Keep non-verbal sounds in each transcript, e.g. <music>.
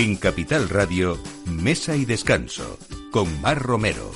En Capital Radio, Mesa y Descanso, con Mar Romero.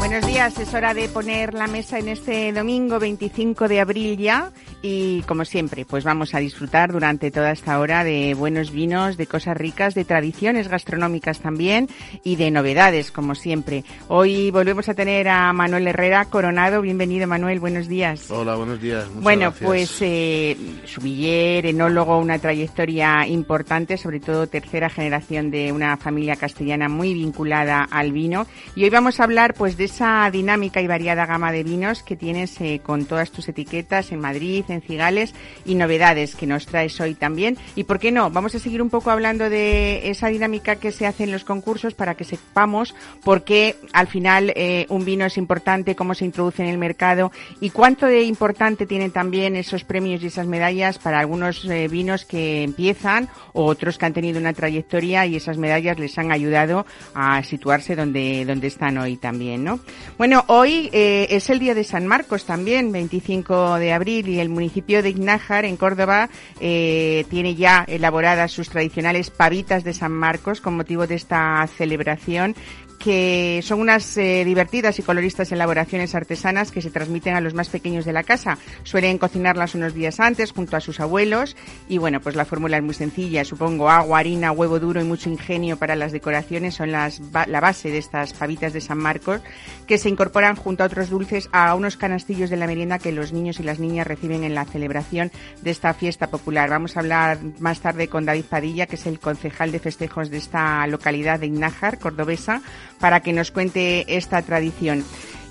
Buenos días, es hora de poner la mesa en este domingo 25 de abril ya y como siempre, pues vamos a disfrutar durante toda esta hora de buenos vinos, de cosas ricas, de tradiciones gastronómicas también y de novedades, como siempre. Hoy volvemos a tener a Manuel Herrera Coronado. Bienvenido, Manuel. Buenos días. Hola, buenos días. bueno, pues eh, sumiller, enólogo, una trayectoria importante, sobre todo tercera generación de una familia castellana muy vinculada al vino. Y hoy vamos a hablar, pues, de esa dinámica y variada gama de vinos que tienes eh, con todas tus etiquetas en Madrid, en Cigales y novedades que nos traes hoy también. Y por qué no, vamos a seguir un poco hablando de esa dinámica que se hace en los concursos para que sepamos por qué al final eh, un vino es importante, cómo se introduce en el mercado y cuánto de importante tienen también esos premios y esas medallas para algunos eh, vinos que empiezan o otros que han tenido una trayectoria y esas medallas les han ayudado a situarse donde, donde están hoy también, ¿no? Bueno, hoy eh, es el día de San Marcos también, 25 de abril, y el municipio de Ignájar, en Córdoba, eh, tiene ya elaboradas sus tradicionales pavitas de San Marcos con motivo de esta celebración que son unas eh, divertidas y coloristas elaboraciones artesanas que se transmiten a los más pequeños de la casa. Suelen cocinarlas unos días antes junto a sus abuelos y bueno, pues la fórmula es muy sencilla, supongo agua, harina, huevo duro y mucho ingenio para las decoraciones son las, la base de estas pavitas de San Marcos que se incorporan junto a otros dulces a unos canastillos de la merienda que los niños y las niñas reciben en la celebración de esta fiesta popular. Vamos a hablar más tarde con David Padilla, que es el concejal de festejos de esta localidad de Ignájar, cordobesa, para que nos cuente esta tradición.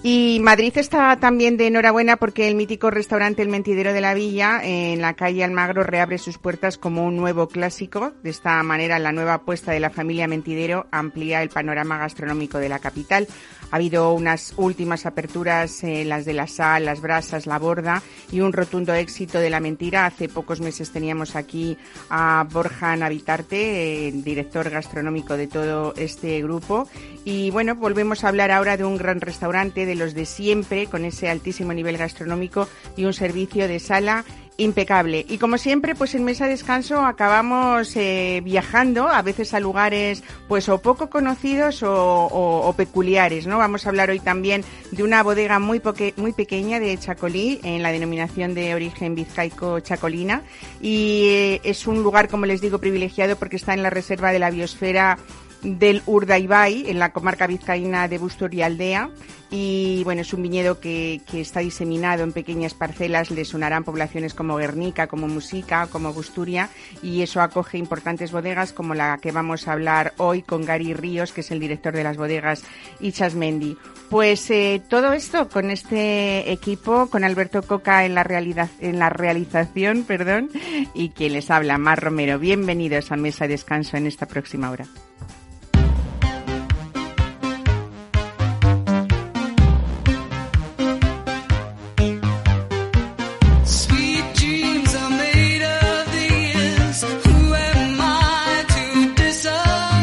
Y Madrid está también de enhorabuena porque el mítico restaurante El Mentidero de la Villa en la calle Almagro reabre sus puertas como un nuevo clásico. De esta manera, la nueva apuesta de la familia Mentidero amplía el panorama gastronómico de la capital. Ha habido unas últimas aperturas, eh, las de la sal, las brasas, la borda y un rotundo éxito de la mentira. Hace pocos meses teníamos aquí a Borja Navitarte, el director gastronómico de todo este grupo. Y bueno, volvemos a hablar ahora de un gran restaurante, de los de siempre, con ese altísimo nivel gastronómico y un servicio de sala impecable. Y como siempre, pues en Mesa Descanso acabamos eh, viajando, a veces a lugares pues o poco conocidos o, peculiares, ¿no? Vamos a hablar hoy también de una bodega muy, muy pequeña de Chacolí, en la denominación de origen vizcaico Chacolina. Y eh, es un lugar, como les digo, privilegiado porque está en la reserva de la biosfera del Urdaibai, en la comarca vizcaína de Bustor y Aldea. Y bueno, es un viñedo que, que, está diseminado en pequeñas parcelas, le sonarán poblaciones como Guernica, como Musica, como Busturia, y eso acoge importantes bodegas como la que vamos a hablar hoy con Gary Ríos, que es el director de las bodegas Ichasmendi. Pues eh, todo esto con este equipo, con Alberto Coca en la, realidad, en la realización, perdón, y quien les habla, Mar Romero. Bienvenidos a Mesa de Descanso en esta próxima hora.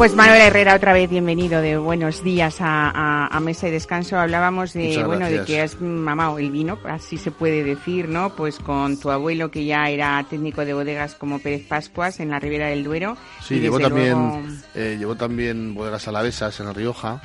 Pues Manuel Herrera, otra vez bienvenido de buenos días a, Mesa y Descanso. Hablábamos de, bueno, de que has mamado el vino, así se puede decir, ¿no? Pues con tu abuelo que ya era técnico de bodegas como Pérez Pascuas en la Ribera del Duero. Sí, llevó también, eh, llevó también bodegas alavesas en Rioja.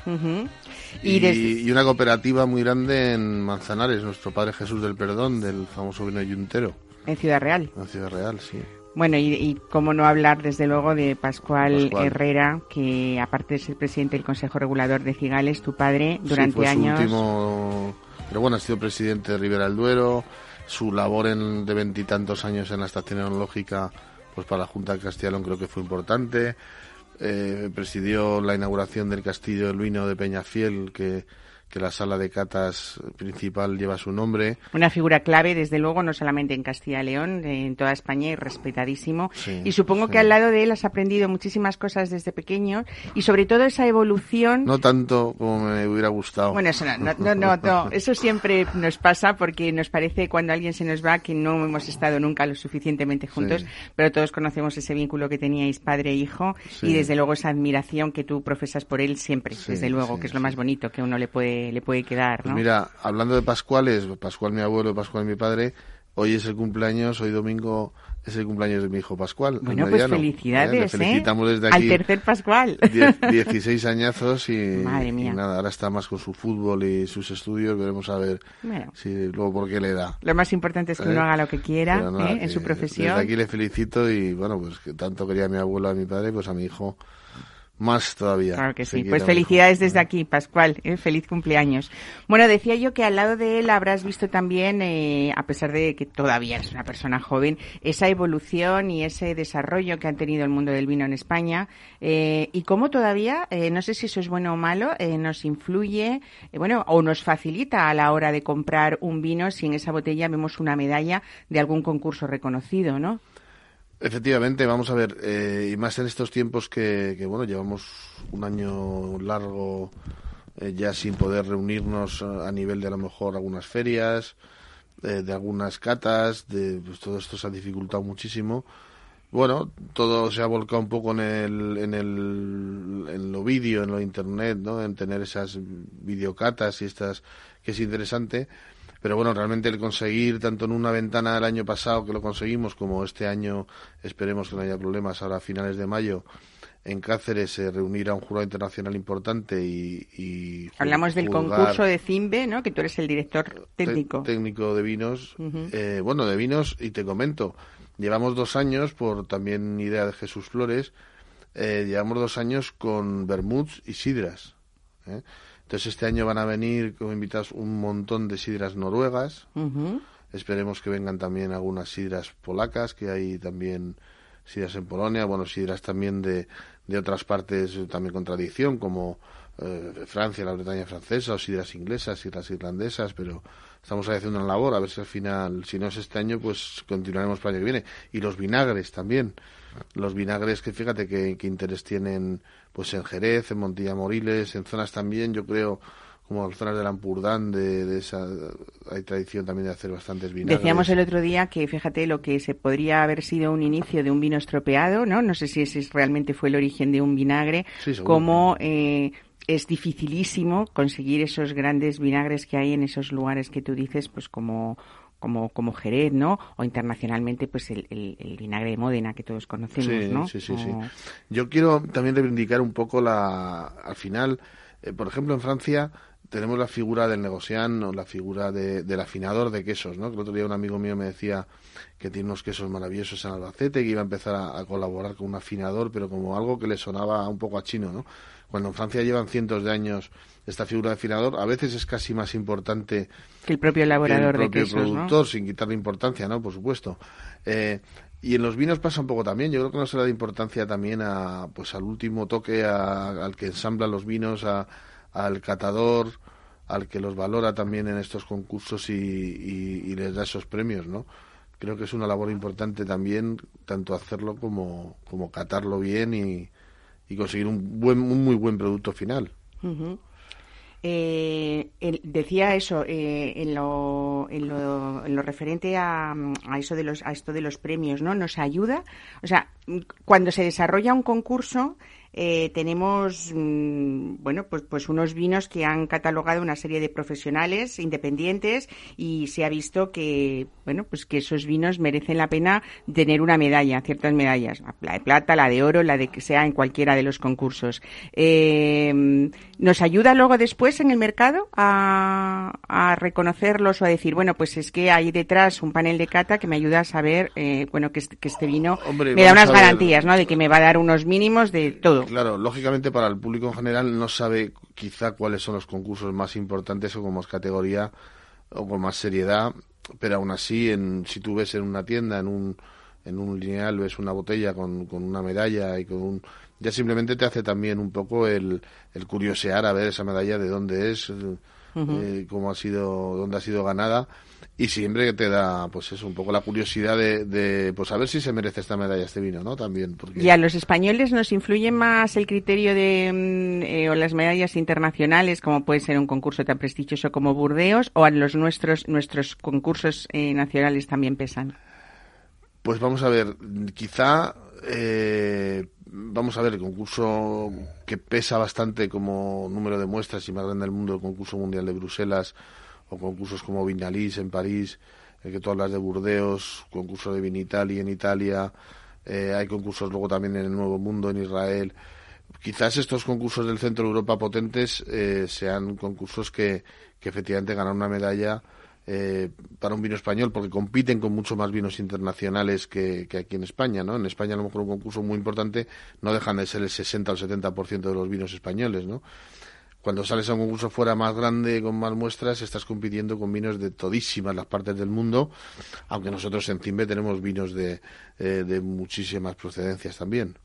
y, y, una cooperativa muy grande en Manzanares, nuestro Padre Jesús del Perdón, del famoso vino yuntero. En Ciudad Real. En Ciudad Real, sí. Bueno, y, y cómo no hablar, desde luego, de Pascual, Herrera, que aparte de ser presidente del Consejo Regulador de Cigales, tu padre, durante sí, fue años. Su último, pero bueno, ha sido presidente de Ribera del Duero. Su labor en, de veintitantos años en la estación enológica, pues para la Junta de Castellón creo que fue importante. Eh, presidió la inauguración del Castillo del Vino de Peñafiel, que, que la sala de catas principal lleva su nombre. Una figura clave, desde luego, no solamente en Castilla y León, en toda España y respetadísimo. y supongo que al lado de él has aprendido muchísimas cosas desde pequeño y sobre todo esa evolución. No tanto como me hubiera gustado. Bueno, eso no, no, no, no, <laughs> eso siempre nos pasa porque nos parece cuando alguien se nos va que no hemos estado nunca lo suficientemente juntos, pero todos conocemos ese vínculo que teníais padre e hijo y desde luego esa admiración que tú profesas por él siempre, desde luego, que es lo más bonito que uno le puede le puede quedar, pues mira, hablando de Pascuales, Pascual mi abuelo, Pascual mi padre, hoy es el cumpleaños, hoy domingo es el cumpleaños de mi hijo Pascual. Bueno, pues felicidades, ¿eh? felicitamos desde aquí. Al tercer Pascual. 16 <laughs> añazos y, nada, ahora está más con su fútbol y sus estudios. Veremos a ver si luego por qué le da. Lo más importante es que uno ¿Eh? haga lo que quiera ¿eh? en su profesión. Desde aquí le felicito y bueno, pues que tanto quería a mi abuelo, a mi padre, pues a mi hijo más todavía. Claro que sí. Pues felicidades desde aquí, Pascual. ¿eh? Feliz cumpleaños. Bueno, decía yo que al lado de él habrás visto también, eh, a pesar de que todavía es una persona joven, esa evolución y ese desarrollo que ha tenido el mundo del vino en España eh, y cómo todavía, no sé si eso es bueno o malo, nos influye, bueno, o nos facilita a la hora de comprar un vino si en esa botella vemos una medalla de algún concurso reconocido, ¿no? Efectivamente, vamos a ver, eh, y más en estos tiempos que, bueno, llevamos un año largo eh, ya sin poder reunirnos a nivel de a lo mejor algunas ferias, eh, de algunas catas, de, pues todo esto se ha dificultado muchísimo. Bueno, todo se ha volcado un poco en el, en el, en lo vídeo, en lo internet, ¿no? En tener esas videocatas y estas, que es interesante pero bueno, realmente el conseguir tanto en una ventana del año pasado que lo conseguimos como este año esperemos que no haya problemas ahora a finales de mayo en Cáceres se reunirá un jurado internacional importante y, hablamos del concurso de Cimbe, ¿no? Que tú eres el director técnico. técnico de vinos, eh, bueno, de vinos y te comento, llevamos dos años por también idea de Jesús Flores, eh, llevamos dos años con Bermuds y sidras. Entonces este año van a venir como invitados un montón de sidras noruegas. Esperemos que vengan también algunas sidras polacas, que hay también sidras en Polonia, bueno, sidras también de, de otras partes también con tradición, como eh, Francia, la Bretaña francesa, o sidras inglesas, sidras irlandesas, pero estamos haciendo una labor, a ver si al final, si no es este año, pues continuaremos para el año que viene. Y los vinagres también. Los vinagres que fíjate qué interés tienen pues en Jerez, en Montilla Moriles, en zonas también, yo creo, como zonas del Ampurdán, de, de, esa, hay tradición también de hacer bastantes vinagres. Decíamos el otro día que, fíjate, lo que se podría haber sido un inicio de un vino estropeado, ¿no? No sé si ese realmente fue el origen de un vinagre, como eh, es dificilísimo conseguir esos grandes vinagres que hay en esos lugares que tú dices, pues como como, como Jerez, ¿no? O internacionalmente, pues el, el, vinagre de Módena que todos conocemos, ¿no? Sí, sí, sí. Yo quiero también reivindicar un poco la, al final, eh, por ejemplo, en Francia tenemos la figura del negocián o la figura de, del afinador de quesos, ¿no? Que el otro día un amigo mío me decía que tiene unos quesos maravillosos en Albacete, que iba a empezar a, a colaborar con un afinador, pero como algo que le sonaba un poco a chino, ¿no? Cuando en Francia llevan cientos de años esta figura de afinador, a veces es casi más importante que el propio elaborador el propio de quesos, productor, sin quitarle importancia, ¿no? Por supuesto. Eh, y en los vinos pasa un poco también. Yo creo que no se le da importancia también a, pues, al último toque, al que ensambla los vinos, a, al catador, al que los valora también en estos concursos y, y, les da esos premios, ¿no? Creo que es una labor importante también, tanto hacerlo como, como catarlo bien y, y conseguir un, buen, un muy buen producto final. Eh, decía eso eh, en, lo, en, lo, en, lo, referente a, a, eso de los a esto de los premios no nos ayuda o sea cuando se desarrolla un concurso eh, tenemos mm, bueno pues pues unos vinos que han catalogado una serie de profesionales independientes y se ha visto que bueno pues que esos vinos merecen la pena tener una medalla ciertas medallas la de plata la de oro la de que sea en cualquiera de los concursos. Eh, nos ayuda luego después en el mercado a, a, reconocerlos o a decir bueno pues es que hay detrás un panel de cata que me ayuda a saber eh, bueno que este, que este vino me da unas garantías no de que me va a dar unos mínimos de todo Claro, lógicamente para el público en general no sabe quizá cuáles son los concursos más importantes o con más categoría o con más seriedad, pero aún así, en, si tú ves en una tienda, en un, en un lineal, ves una botella con, con una medalla y con un... Ya simplemente te hace también un poco el, el curiosear a ver esa medalla de dónde es, eh, cómo ha sido, dónde ha sido ganada y siempre te da pues eso un poco la curiosidad de, de pues a ver si se merece esta medalla este vino no también porque... y a los españoles nos influye más el criterio de mm, eh, o las medallas internacionales como puede ser un concurso tan prestigioso como Burdeos o a los nuestros nuestros concursos eh, nacionales también pesan pues vamos a ver quizá eh, vamos a ver el concurso que pesa bastante como número de muestras y más grande del mundo el concurso mundial de Bruselas o concursos como Viñalís en París, el que tú hablas de Burdeos, concurso de Vinitali en Italia, eh, hay concursos luego también en el Nuevo Mundo, en Israel. Quizás estos concursos del centro de Europa potentes eh, sean concursos que, que, efectivamente ganan una medalla eh, para un vino español, porque compiten con mucho más vinos internacionales que, que, aquí en España, ¿no? En España a lo mejor un concurso muy importante no dejan de ser el 60 o el 70% de los vinos españoles, ¿no? Cuando sales a un concurso fuera más grande, con más muestras, estás compitiendo con vinos de todísimas las partes del mundo, aunque nosotros en Timbe tenemos vinos de, eh, de muchísimas procedencias también.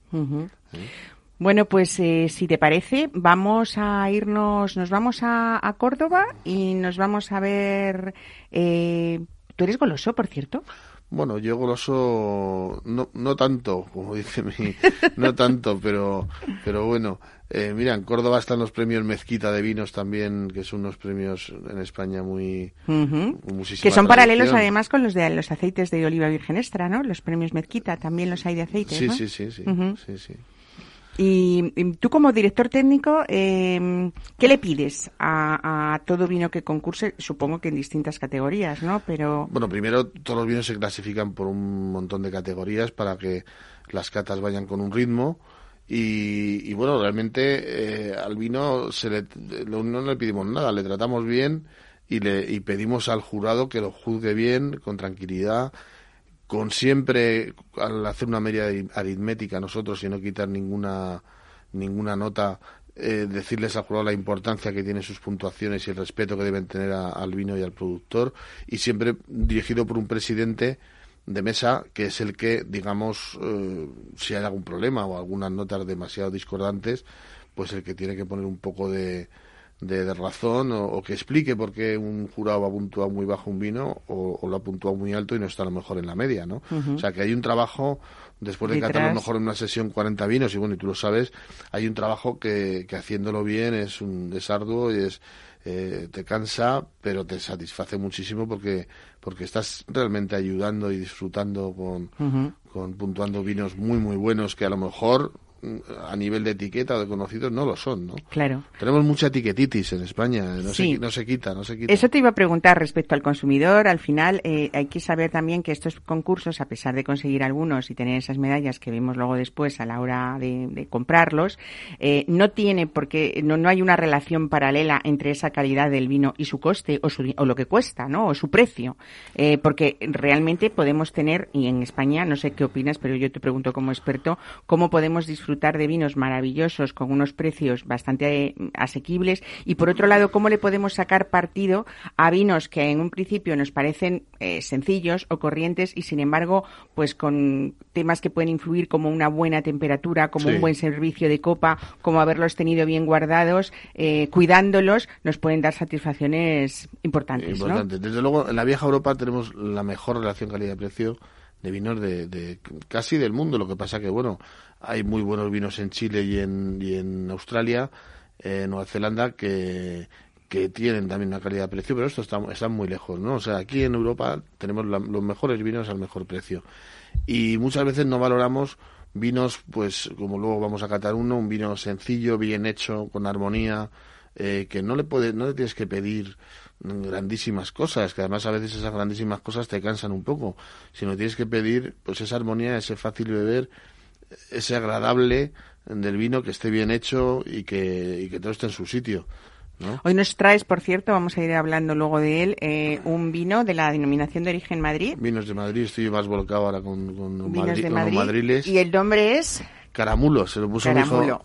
Bueno, pues eh, si te parece, vamos a irnos, nos vamos a, Córdoba y nos vamos a ver. Eh, ¿Tú eres goloso, por cierto? Bueno, yo goloso no, no tanto, como <laughs> dice mi, no tanto, pero, pero bueno, eh, mira, en Córdoba están los premios Mezquita de vinos también, que son unos premios en España muy... Que son paralelos además con los de los aceites de oliva virgen extra, ¿no? Los premios Mezquita también los hay de aceite, sí, ¿no? Sí, sí, sí, sí, sí. Y, tú como director técnico, eh, ¿qué le pides a, a, todo vino que concurse? Supongo que en distintas categorías, ¿no? Pero... Bueno, primero todos los vinos se clasifican por un montón de categorías para que las catas vayan con un ritmo y, bueno, realmente eh, al vino se le, no le pedimos nada, le tratamos bien y, le, y pedimos al jurado que lo juzgue bien, con tranquilidad, con siempre, al hacer una media aritmética nosotros y no quitar ninguna, ninguna nota, eh, decirles al jurado la importancia que tienen sus puntuaciones y el respeto que deben tener al vino y al productor, y siempre dirigido por un presidente de mesa, que es el que, digamos, eh, si hay algún problema o algunas notas demasiado discordantes, pues el que tiene que poner un poco de, de, razón o, que explique por qué un jurado ha puntuado muy bajo un vino o, lo ha puntuado muy alto y no está a lo mejor en la media, ¿no? O sea, que hay un trabajo, después de catar a lo mejor en una sesión 40 vinos, y bueno, y tú lo sabes, hay un trabajo que, que haciéndolo bien es un desarduo y es eh, te cansa, pero te satisface muchísimo porque, porque estás realmente ayudando y disfrutando con, con puntuando vinos muy, muy buenos que a lo mejor a nivel de etiqueta o de conocidos no lo son, ¿no? Claro. Tenemos mucha etiquetitis en España, no, se, no se quita, no se quita. Eso te iba a preguntar respecto al consumidor. Al final eh, hay que saber también que estos concursos, a pesar de conseguir algunos y tener esas medallas que vimos luego después a la hora de, comprarlos, eh, no tiene porque no, no hay una relación paralela entre esa calidad del vino y su coste o, su, o lo que cuesta, ¿no? O su precio, eh, porque realmente podemos tener y en España no sé qué opinas, pero yo te pregunto como experto cómo podemos disfrutar disfrutar de vinos maravillosos con unos precios bastante eh, asequibles y por otro lado cómo le podemos sacar partido a vinos que en un principio nos parecen eh, sencillos o corrientes y sin embargo pues con temas que pueden influir como una buena temperatura, como un buen servicio de copa, como haberlos tenido bien guardados, eh, cuidándolos, nos pueden dar satisfacciones importantes. Desde luego, en la vieja Europa tenemos la mejor relación calidad-precio de vinos de, de, casi del mundo. Lo que pasa que, bueno, hay muy buenos vinos en Chile y en, y en Australia, en Nueva Zelanda, que, que tienen también una calidad de precio, pero estos están, muy lejos, ¿no? O sea, aquí en Europa tenemos los mejores vinos al mejor precio. Y muchas veces no valoramos vinos, pues, como luego vamos a catar uno, un vino sencillo, bien hecho, con armonía, eh, que no le, puede, no le tienes que pedir grandísimas cosas, que además a veces esas grandísimas cosas te cansan un poco, sino tienes que pedir pues esa armonía, ese fácil beber, ese agradable del vino que esté bien hecho y que, y que todo esté en su sitio. Hoy nos traes, por cierto, vamos a ir hablando luego de él, eh, un vino de la denominación de origen Madrid. Vinos de Madrid, estoy más volcado ahora con, con, Madrid, madriles. Y el nombre es Caramulo, se lo puso mi hijo,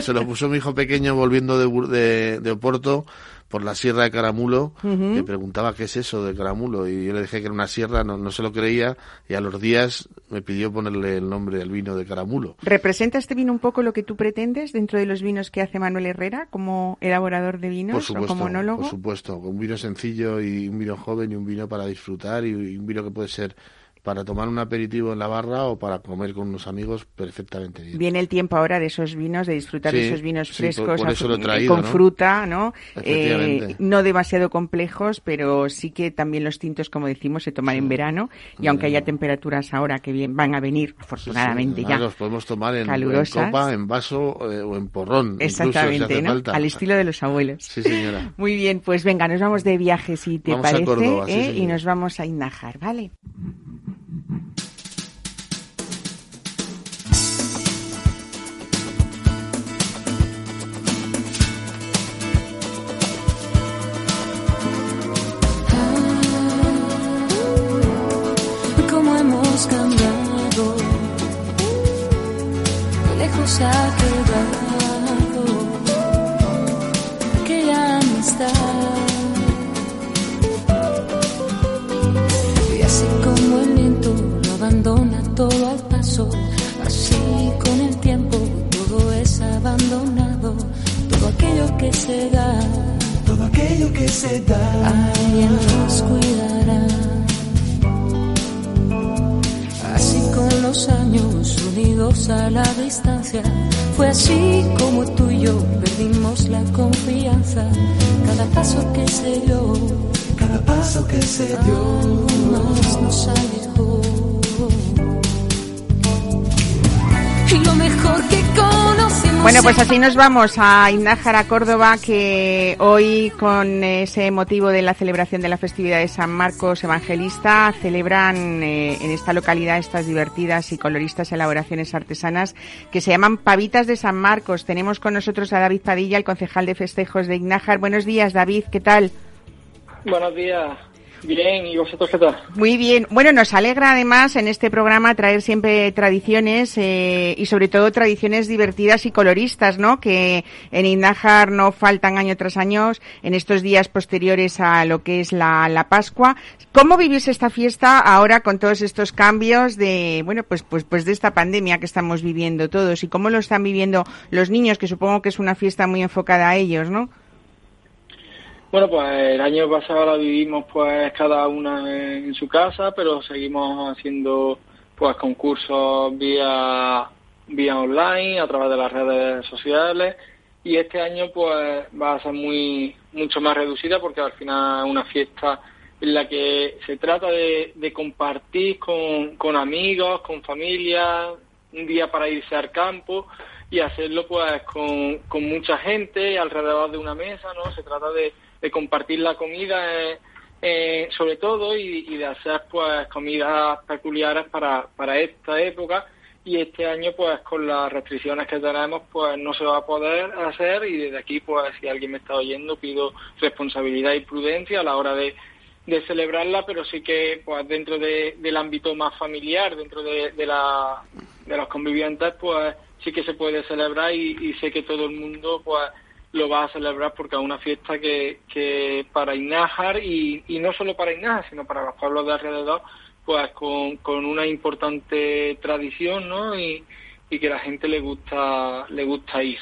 se lo puso mi hijo pequeño volviendo de, de, de Oporto por la sierra de Caramulo, me preguntaba qué es eso de Caramulo y yo le dije que era una sierra, no, no se lo creía y a los días me pidió ponerle el nombre del vino de Caramulo. ¿Representa este vino un poco lo que tú pretendes dentro de los vinos que hace Manuel Herrera como elaborador de vinos por supuesto, o como monólogo? Por supuesto, un vino sencillo y un vino joven y un vino para disfrutar y un vino que puede ser para tomar un aperitivo en la barra o para comer con unos amigos perfectamente bien. Viene el tiempo ahora de esos vinos, de disfrutar de esos vinos frescos con fruta, ¿no? Eh, no demasiado complejos, pero sí que también los tintos, como decimos, se toman en verano y aunque haya temperaturas ahora que bien van a venir, afortunadamente ya. Los podemos tomar en, copa, en vaso eh, o en porrón. Exactamente, Al estilo de los abuelos. Sí, señora. <laughs> Muy bien, pues venga, nos vamos de viaje si te parece ¿eh? y nos vamos a Inajar, ¿vale? Cambiado, lejos ha quedado aquella amistad. Y así como el viento lo abandona todo al paso, así con el tiempo todo es abandonado, todo aquello que se da, todo aquello que se da, alguien nos cuidará. Los años unidos a la distancia. Fue así como tú y yo perdimos la confianza. Cada paso que se dio, cada paso que se dio, más nos alejó. Bueno, pues así nos vamos a Indájar, Córdoba, que hoy, con ese motivo de la celebración de la festividad de San Marcos Evangelista, celebran eh, en esta localidad estas divertidas y coloristas elaboraciones artesanas que se llaman Pavitas de San Marcos. Tenemos con nosotros a David Padilla, el concejal de festejos de Ignájar. Buenos días, David, ¿qué tal? Buenos días. Muy bien. Bueno, nos alegra además en este programa traer siempre tradiciones eh, y sobre todo tradiciones divertidas y coloristas, ¿no? Que en Indájar no faltan año tras año en estos días posteriores a lo que es la, la Pascua. ¿Cómo vivís esta fiesta ahora con todos estos cambios de, bueno, pues, pues, pues de esta pandemia que estamos viviendo todos y cómo lo están viviendo los niños, que supongo que es una fiesta muy enfocada a ellos, ¿no? Bueno, pues el año pasado la vivimos pues cada una en su casa, pero seguimos haciendo pues concursos vía vía online a través de las redes sociales y este año pues va a ser muy mucho más reducida porque al final es una fiesta en la que se trata de, de compartir con, con amigos, con familia, un día para irse al campo y hacerlo pues con, con mucha gente alrededor de una mesa, ¿no? Se trata de de compartir la comida eh, eh, sobre todo y, de hacer pues comidas peculiares para, para esta época. Y este año pues con las restricciones que tenemos pues no se va a poder hacer. Y desde aquí pues si alguien me está oyendo pido responsabilidad y prudencia a la hora de, de celebrarla. Pero sí que pues dentro de, del ámbito más familiar dentro de, de, la, de los convivientes pues sí que se puede celebrar y, y sé que todo el mundo pues lo va a celebrar porque es una fiesta que, que para Inájar y, y no solo para Inájar, sino para los pueblos de alrededor, pues con, con una importante tradición, ¿no? Y, y que la gente le gusta, le gusta ir.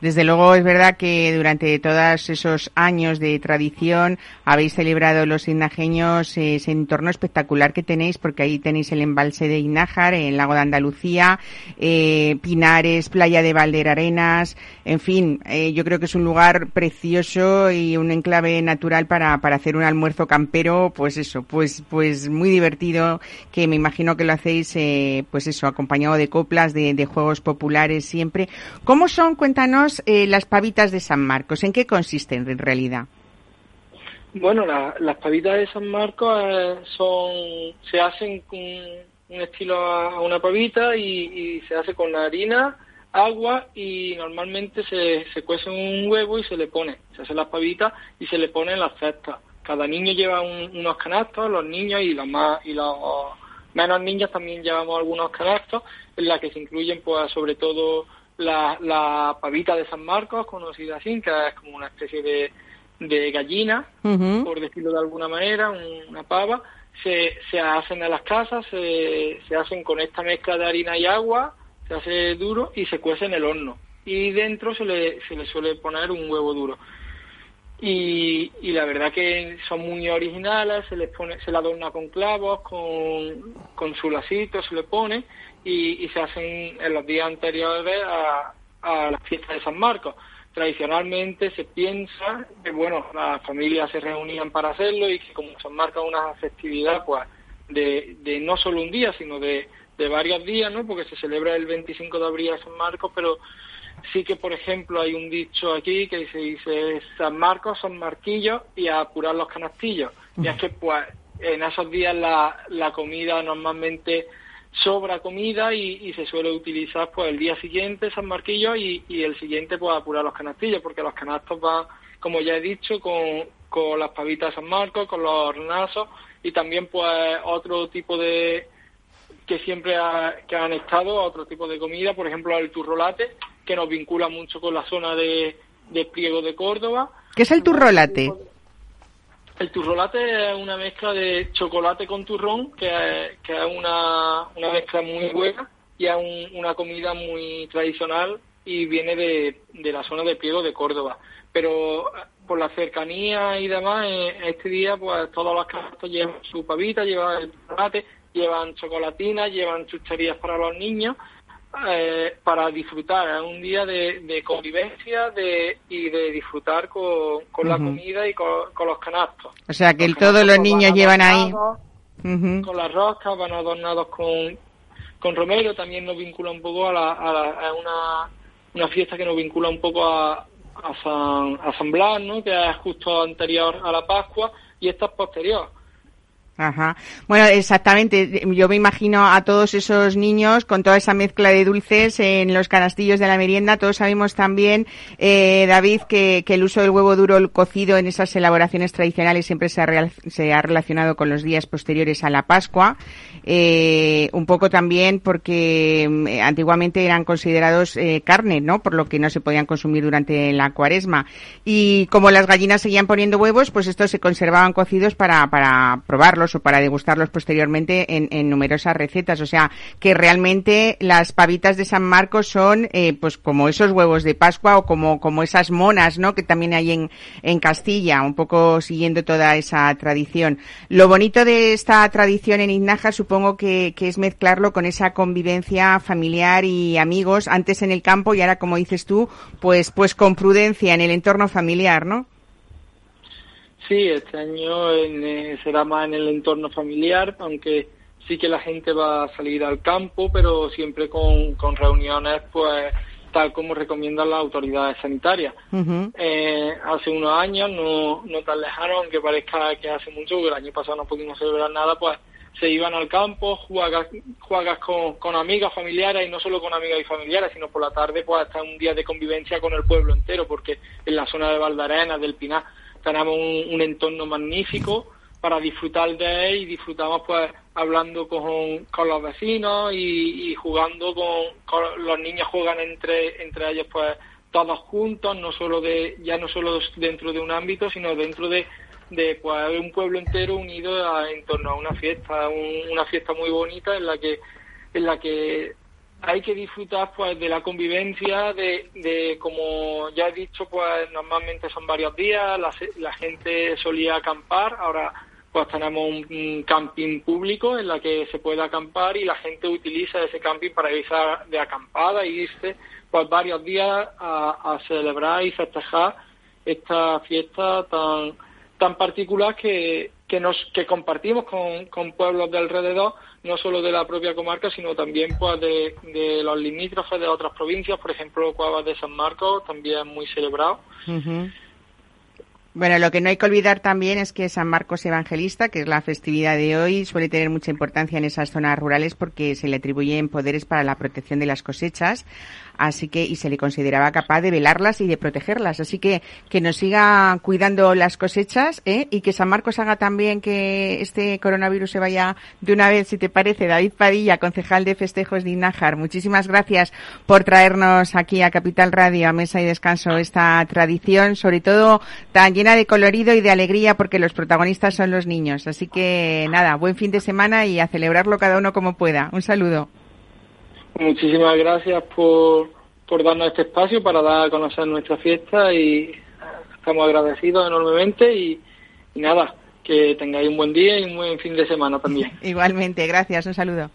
Desde luego es verdad que durante todos esos años de tradición habéis celebrado los inajeños ese entorno espectacular que tenéis porque ahí tenéis el embalse de Inájar, el lago de Andalucía, eh, Pinares, playa de Valderarenas, en fin, eh, yo creo que es un lugar precioso y un enclave natural para, para hacer un almuerzo campero, pues eso, pues, pues muy divertido que me imagino que lo hacéis, eh, pues eso, acompañado de coplas, de, de juegos populares siempre. ¿Cómo son cuéntanos eh, las pavitas de San Marcos. ¿En qué consisten en realidad? Bueno, las pavitas de San Marcos eh, son se hacen con un estilo a una pavita y, se hace con harina, agua y normalmente se, se cuece un huevo y se le pone, se hace las pavitas y se le pone las cestas. Cada niño lleva unos canastos, los niños y los más y los menos niños también llevamos algunos canastos en la que se incluyen pues sobre todo la, la pavita de San Marcos, conocida así, que es como una especie de, de gallina, por decirlo de alguna manera, una pava, se, se hacen en las casas, se, se hacen con esta mezcla de harina y agua, se hace duro y se cuece en el horno. Y dentro se le, se le suele poner un huevo duro. Y, y la verdad que son muy originales, se les pone, se le adorna con clavos, con, con su lacito, se le pone y, y se hacen en los días anteriores a, a la fiesta de San Marcos. Tradicionalmente se piensa que bueno las familias se reunían para hacerlo y que como San Marcos es una festividad pues de, de no solo un día sino de, de varios días no porque se celebra el 25 de abril a San Marcos pero sí que por ejemplo hay un dicho aquí que se dice San Marcos son marquillos y a apurar los canastillos y es que pues en esos días la, la comida normalmente sobra comida y, se suele utilizar pues el día siguiente San Marquillo y, el siguiente pues apurar los canastillos porque los canastos van como ya he dicho con, con las pavitas de San Marcos con los hornazos y también pues otro tipo de que siempre que han estado otro tipo de comida por ejemplo el turrolate que nos vincula mucho con la zona de, de Priego de Córdoba ¿qué es el turrolate? El turrolate es una mezcla de chocolate con turrón, que es, que es una, una mezcla muy buena y es una comida muy tradicional y viene de, de la zona de Priego de Córdoba. Pero por la cercanía y demás, en este día, pues todos los castos llevan su pavita, llevan el chocolate, llevan chocolatinas, llevan chucherías para los niños eh, para disfrutar, es un día de, convivencia de, y de disfrutar con, la comida y con, los canastos. O sea que todos los niños llevan ahí. Con las roscas, van adornados con, con romero, también nos vincula un poco a, la, a, una, una fiesta que nos vincula un poco a, a, San, a San Blas, ¿no? que es justo anterior a la Pascua y esta es posterior. Ajá. Bueno, exactamente. Yo me imagino a todos esos niños con toda esa mezcla de dulces en los canastillos de la merienda. Todos sabemos también, eh, David, que, el uso del huevo duro cocido en esas elaboraciones tradicionales siempre se ha, se ha relacionado con los días posteriores a la Pascua. Eh, un poco también porque mm, antiguamente eran considerados eh, carne, ¿no? Por lo que no se podían consumir durante la cuaresma. Y como las gallinas seguían poniendo huevos, pues estos se conservaban cocidos para, para probarlos o para degustarlos posteriormente en, numerosas recetas. O sea, que realmente las pavitas de San Marcos son eh, pues como esos huevos de Pascua o como, como esas monas, ¿no? Que también hay en, en Castilla, un poco siguiendo toda esa tradición. Lo bonito de esta tradición en Ignaja supongo que, que es mezclarlo con esa convivencia familiar y amigos, antes en el campo y ahora, como dices tú, pues, pues con prudencia en el entorno familiar, ¿no? Sí, este año eh, será más en el entorno familiar, aunque sí que la gente va a salir al campo, pero siempre con, con reuniones, pues tal como recomiendan las autoridades sanitarias. eh, hace unos años, no, no tan lejano, aunque parezca que hace mucho, que el año pasado no pudimos celebrar nada, pues se iban al campo, juegas, juegas con, con amigas familiares y no solo con amigas y familiares, sino por la tarde pues hasta un día de convivencia con el pueblo entero, porque en la zona de Valdarena, del Pinar, tenemos un, entorno magnífico para disfrutar de él y disfrutamos pues hablando con, con los vecinos y, jugando con, los niños juegan entre entre ellos pues todos juntos no solo de ya no solo dentro de un ámbito sino dentro de de pues un pueblo entero unido en torno a una fiesta una fiesta muy bonita en la que en la que hay que disfrutar pues de la convivencia, de, de como ya he dicho, pues normalmente son varios días, la, la gente solía acampar, ahora pues tenemos un, camping público en la que se puede acampar y la gente utiliza ese camping para irse de acampada y irse pues varios días a, a celebrar y festejar esta fiesta tan tan particular que, que nos que compartimos con, con pueblos de alrededor no solo de la propia comarca, sino también pues de, los limítrofes de otras provincias, por ejemplo, Cuevas de San Marcos, también muy celebrado. Bueno, lo que no hay que olvidar también es que San Marcos Evangelista, que es la festividad de hoy, suele tener mucha importancia en esas zonas rurales porque se le atribuyen poderes para la protección de las cosechas así que y se le consideraba capaz de velarlas y de protegerlas. Así que que nos siga cuidando las cosechas ¿eh? y que San Marcos haga también que este coronavirus se vaya de una vez, si te parece. David Padilla, concejal de festejos de Inájar, muchísimas gracias por traernos aquí a Capital Radio, a Mesa y Descanso, esta tradición, sobre todo tan llena de colorido y de alegría porque los protagonistas son los niños. Así que nada, buen fin de semana y a celebrarlo cada uno como pueda. Un saludo. Muchísimas gracias por, por darnos este espacio para dar a conocer nuestra fiesta y estamos agradecidos enormemente y, y nada, que tengáis un buen día y un buen fin de semana también. <laughs> Igualmente, gracias, un saludo.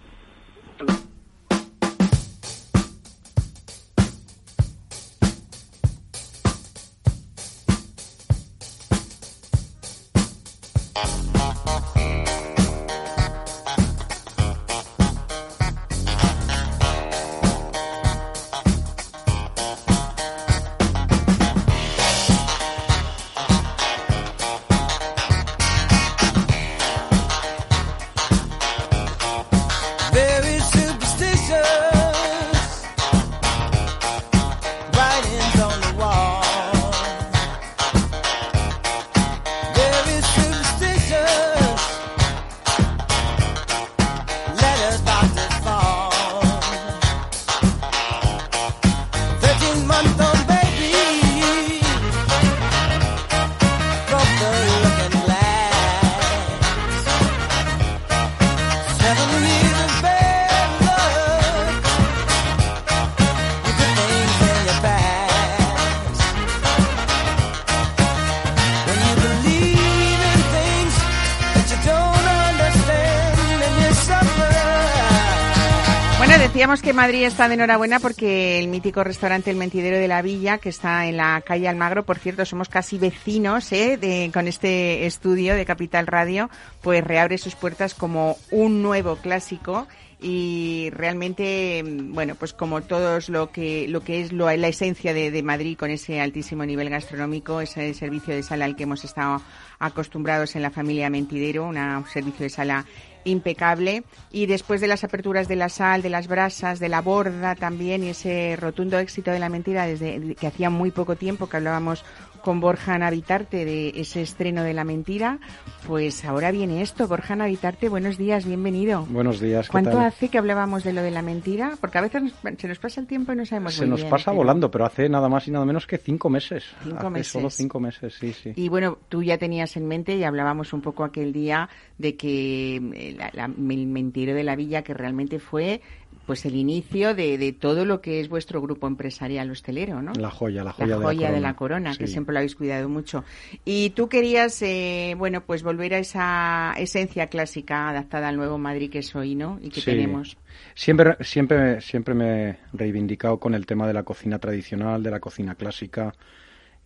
Decíamos que Madrid está de enhorabuena porque el mítico restaurante El Mentidero de la Villa, que está en la calle Almagro, por cierto, somos casi vecinos ¿eh? de, con este estudio de Capital Radio, pues reabre sus puertas como un nuevo clásico y realmente bueno pues como todos lo que lo que es lo, la esencia de, de Madrid con ese altísimo nivel gastronómico ese servicio de sala al que hemos estado acostumbrados en la familia Mentidero una- un servicio de sala impecable. Y después de las aperturas de la sal, de las brasas, de la borda también y ese rotundo éxito de la mentira desde que hacía muy poco tiempo que hablábamos con Borja Navitarte de ese estreno de la mentira, pues ahora viene esto. Borja Navitarte, buenos días, bienvenido. Buenos días, ¿qué ¿Cuánto tal? hace que hablábamos de lo de la mentira? Porque a veces nos- se nos pasa el tiempo y no sabemos Se muy nos bien, pasa pero- volando, pero hace nada más y nada menos que cinco meses. Cinco hace meses. solo cinco meses, sí, sí. Y bueno, tú ya tenías en mente y hablábamos un poco aquel día de que eh, la- la- el mentiro de la villa que realmente fue pues el inicio de, de todo lo que es vuestro grupo empresarial hostelero, ¿no? La joya, la La joya, joya de la corona. corona, que siempre lo habéis cuidado mucho. Y tú querías, eh, bueno, pues volver a esa esencia clásica adaptada al nuevo Madrid que es hoy, ¿no? Y que Sí. tenemos. Siempre, siempre, siempre me he reivindicado con el tema de la cocina tradicional, de la cocina clásica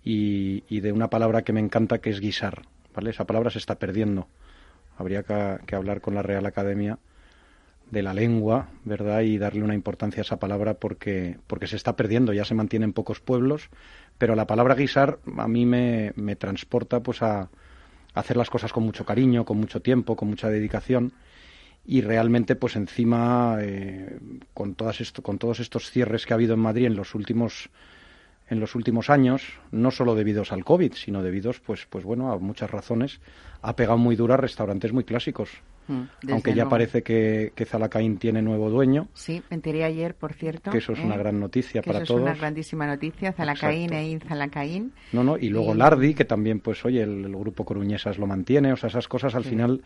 y, y de una palabra que me encanta que es guisar, ¿vale? Esa palabra se está perdiendo. Habría que, que hablar con la Real Academia de la lengua, ¿verdad? Y darle una importancia a esa palabra porque, porque se está perdiendo, ya se mantiene en pocos pueblos, pero la palabra guisar a mí me, me transporta pues a, hacer las cosas con mucho cariño, con mucho tiempo, con mucha dedicación y realmente pues encima eh, con todas esto, con todos estos cierres que ha habido en Madrid en los últimos en los últimos años, no solo debidos al COVID, sino debidos pues pues bueno, a muchas razones, ha pegado muy duro a restaurantes muy clásicos. Mm, desde Aunque ya luego. parece que, que Zalacaín tiene nuevo dueño, Sí, me enteré ayer, por cierto. que eso es ¿eh? una gran noticia que para eso es una todos. grandísima noticia, Zalacaín e Inzalacaín. No, no, y luego Y- Lardi, que también, pues, oye, el, el grupo Coruñesas lo mantiene, o sea, esas cosas al Sí. final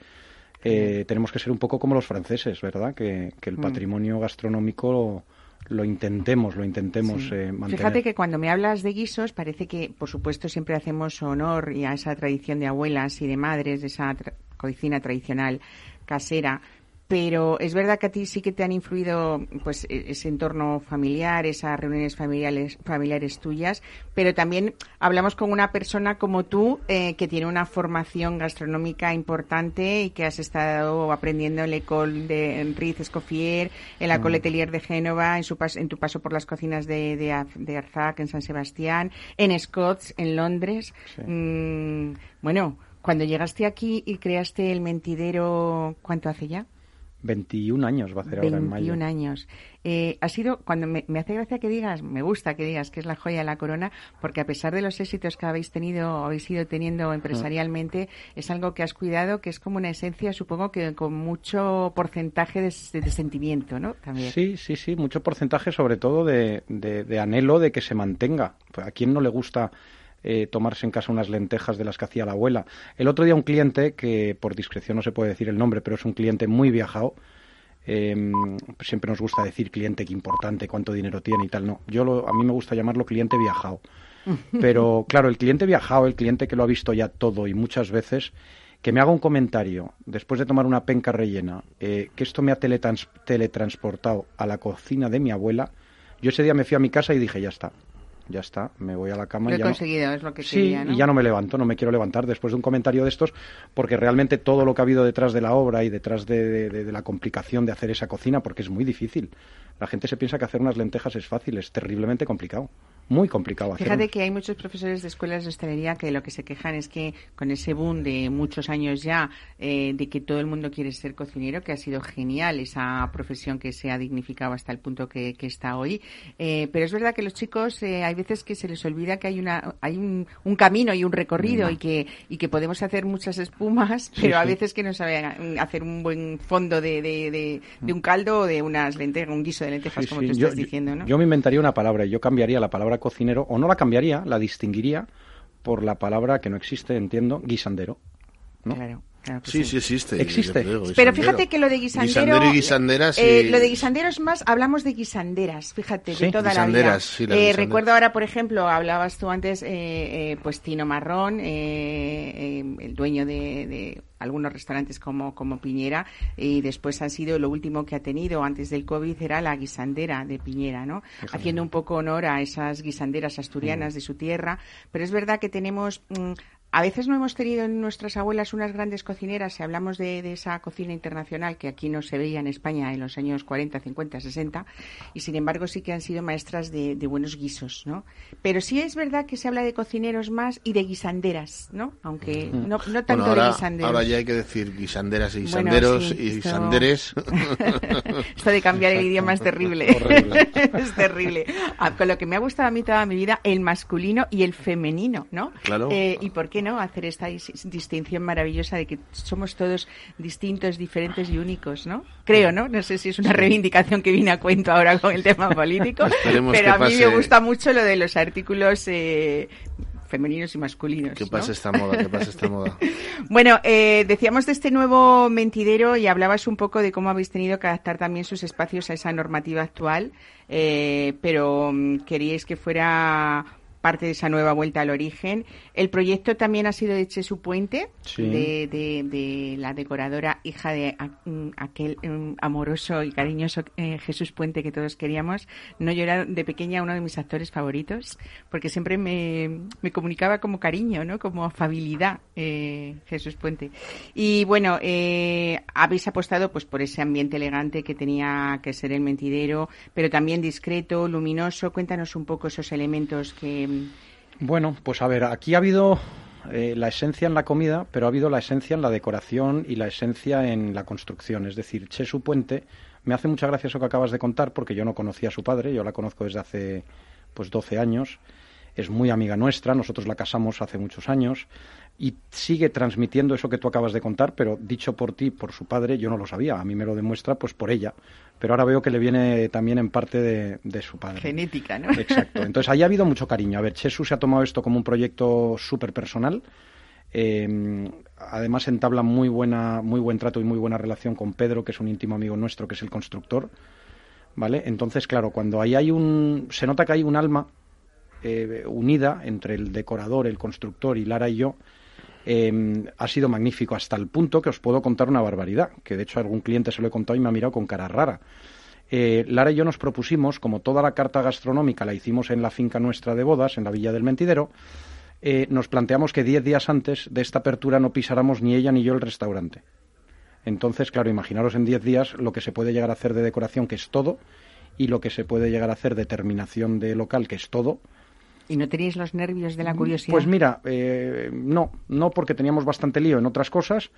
eh, tenemos que ser un poco como los franceses, ¿verdad? Que, que el Mm. patrimonio gastronómico lo, lo intentemos, lo intentemos Sí. eh, mantener. Fíjate que cuando me hablas de guisos parece que, por supuesto, siempre hacemos honor y a esa tradición de abuelas y de madres, de esa tra- cocina tradicional casera, pero es verdad que a ti sí que te han influido pues e- ese entorno familiar, esas reuniones familiares, familiares tuyas, pero también hablamos con una persona como tú eh, que tiene una formación gastronómica importante y que has estado aprendiendo en la École de Riz Escoffier, en la École Hôtelier de Génova, en, su pas- en tu paso por las cocinas de, de Arzac, en San Sebastián, en Scots, en Londres. Mm, bueno, cuando llegaste aquí y creaste el mentidero, ¿cuánto hace ya? 21 años va a hacer ahora en mayo. 21 años. Eh, ha sido, cuando me, me hace gracia que digas, me gusta que digas que es la joya de la corona, porque a pesar de los éxitos que habéis tenido, habéis ido teniendo empresarialmente, es algo que has cuidado, que es como una esencia, supongo que con mucho porcentaje de, sentimiento, ¿no? También. Sí, sí, sí, mucho porcentaje sobre todo de, de- de anhelo de que se mantenga. Pues, ¿A quién no le gusta eh, tomarse en casa unas lentejas de las que hacía la abuela? El otro día un cliente, que por discreción no se puede decir el nombre, pero es un cliente muy viajado, eh, siempre nos gusta decir cliente que importante, cuánto dinero tiene y tal, no. Yo lo- a mí me gusta llamarlo cliente viajado. <laughs> Pero claro, el cliente viajado, el cliente que lo ha visto ya todo y muchas veces, que me haga un comentario después de tomar una penca rellena, eh, que esto me ha teletrans- teletransportado a la cocina de mi abuela, yo ese día me fui a mi casa y dije, ya está, ya está, me voy a la cama. Lo he ya no- conseguido, es lo que Sí, quería, ¿no? y ya no me levanto, no me quiero levantar después de un comentario de estos, porque realmente todo lo que ha habido detrás de la obra y detrás de, de- de- de la complicación de hacer esa cocina, porque es muy difícil. La gente se piensa que hacer unas lentejas es fácil, es terriblemente complicado, muy complicado hacer. Fíjate que hay muchos profesores de escuelas de hostelería que lo que se quejan es que con ese boom de muchos años ya eh, de que todo el mundo quiere ser cocinero, que ha sido genial esa profesión que se ha dignificado hasta el punto que, que está hoy, eh, pero es verdad que los chicos eh, hay veces que se les olvida que hay una hay un, un camino y un recorrido y que y que podemos hacer muchas espumas, pero a sí. veces que no saben hacer un buen fondo de, de, de- de un caldo o de unas lentejas, un guiso de lentejas, Sí, como sí, tú yo- estás diciendo, ¿no? Yo me inventaría una palabra y yo cambiaría la palabra cocinero, o no la cambiaría, la distinguiría por la palabra que no existe, entiendo, guisandero. ¿no? Claro, claro Sí, sí existe. Existe. creo, Pero guisandero. fíjate que lo de guisandero... Guisandero y guisandera, sí. eh, lo de guisanderos más, hablamos de guisanderas, fíjate, de Sí, toda la vida. guisanderas, Eh, guisanderas. recuerdo ahora, por ejemplo, hablabas tú antes, eh, eh, pues Tino Marrón, eh, eh, el dueño de, de algunos restaurantes como, como Piñera, y después ha sido lo último que ha tenido antes del COVID era la guisandera de Piñera, ¿no? Haciendo un poco honor a esas guisanderas asturianas de su tierra. Pero es verdad que tenemos... mm, a veces no hemos tenido en nuestras abuelas unas grandes cocineras, si hablamos de, de esa cocina internacional que aquí no se veía en España en los años 40, 50, 60, y sin embargo sí que han sido maestras de, de buenos guisos, ¿no? Pero sí es verdad que se habla de cocineros más y de guisanderas, ¿no? Aunque no, no tanto Bueno, ahora, de guisanderos. ahora ya hay que decir guisanderas y Bueno, guisanderos sí, y esto- guisanderes. <laughs> <laughs> Esto de cambiar el idioma es terrible. <laughs> Horrible. es terrible. Ah, con lo que me ha gustado a mí toda mi vida, el masculino y el femenino, ¿no? Claro. Eh, y por qué no hacer esta dis- distinción maravillosa de que somos todos distintos, diferentes y únicos, ¿no? Creo, ¿no? No sé si es una reivindicación que viene a cuento ahora con el tema político, <laughs> Esperemos pero a mí me gusta mucho lo de los artículos eh, femeninos y masculinos. que ¿no? pase esta moda, que pase esta moda. <laughs> Bueno, eh, decíamos de este nuevo mentidero y hablabas un poco de cómo habéis tenido que adaptar también sus espacios a esa normativa actual, eh, pero mm, queríais que fuera parte de esa nueva vuelta al origen. El proyecto también ha sido de Chesu Puente, Sí. de, de- de la decoradora hija de mm, aquel mm, amoroso y cariñoso eh, Jesús Puente que todos queríamos. No yo era de pequeña uno de mis actores favoritos, porque siempre me, me comunicaba como cariño, ¿no? Como afabilidad, eh, Jesús Puente. Y bueno, eh, habéis apostado pues por ese ambiente elegante que tenía que ser el mentidero, pero también discreto, luminoso. Cuéntanos un poco esos elementos que... Bueno, pues a ver, aquí ha habido eh, la esencia en la comida, pero ha habido la esencia en la decoración y la esencia en la construcción. Es decir, Chesu Puente, me hace mucha gracia eso que acabas de contar, porque yo no conocía a su padre, yo la conozco desde hace pues 12 años. Es muy amiga nuestra, nosotros la casamos hace muchos años y sigue transmitiendo eso que tú acabas de contar, pero dicho por ti, por su padre, yo no lo sabía. A mí me lo demuestra pues por ella, pero ahora veo que le viene también en parte de, de su padre. Genética, ¿no? Exacto. Entonces ahí ha habido mucho cariño. A ver, Chesu se ha tomado esto como un proyecto súper personal. Eh, además entabla muy buena, muy buen trato y muy buena relación con Pedro, que es un íntimo amigo nuestro, que es el constructor. ¿Vale? Entonces, claro, cuando ahí hay un. se nota que hay un alma eh, unida entre el decorador, el constructor y Lara y yo. Eh, ha sido magnífico hasta el punto que os puedo contar una barbaridad, que de hecho a algún cliente se lo he contado y me ha mirado con cara rara. Eh, Lara y yo nos propusimos, como toda la carta gastronómica la hicimos en la finca nuestra de bodas, en la Villa del Mentidero, eh, nos planteamos que diez días antes de esta apertura no pisáramos ni ella ni yo el restaurante. Entonces, claro, imaginaros en diez días lo que se puede llegar a hacer de decoración, que es todo, y lo que se puede llegar a hacer de terminación de local, que es todo. ¿Y no teníais los nervios de la curiosidad? Pues mira, eh, no, no porque teníamos bastante lío en otras cosas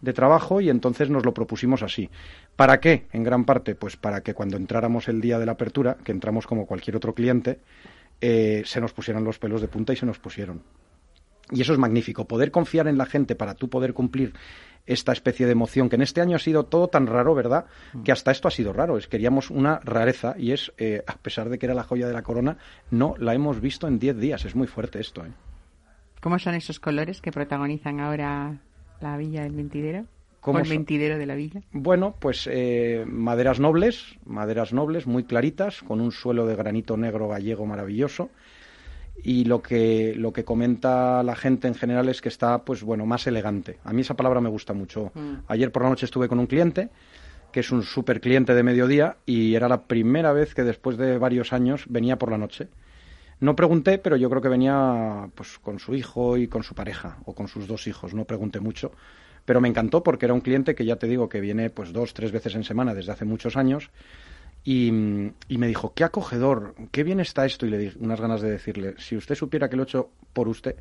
de trabajo y entonces nos lo propusimos así. ¿Para qué? En gran parte, pues para que cuando entráramos el día de la apertura, que entramos como cualquier otro cliente, eh, se nos pusieran los pelos de punta y se nos pusieron. Y eso es magnífico, poder confiar en la gente para tú poder cumplir esta especie de emoción, que en este año ha sido todo tan raro, ¿verdad? Que hasta esto ha sido raro. Es, queríamos una rareza y es, eh, a pesar de que era la joya de la corona, no la hemos visto en 10 días. Es muy fuerte esto, ¿eh? ¿Cómo son esos colores que protagonizan ahora la villa del mentidero? ¿Cómo ¿O el son? mentidero de la villa? Bueno, pues eh, maderas nobles, maderas nobles, muy claritas, con un suelo de granito negro gallego maravilloso. Y lo que, lo que comenta la gente en general es que está, pues bueno, más elegante. A mí esa palabra me gusta mucho. Mm. Ayer por la noche estuve con un cliente, que es un super cliente de mediodía, y era la primera vez que después de varios años venía por la noche. No pregunté, pero yo creo que venía pues con su hijo y con su pareja, o con sus dos hijos, no pregunté mucho. Pero me encantó porque era un cliente que ya te digo que viene pues dos, tres veces en semana desde hace muchos años. Y, y me dijo, qué acogedor, qué bien está esto. Y le di unas ganas de decirle, si usted supiera que lo he hecho por usted,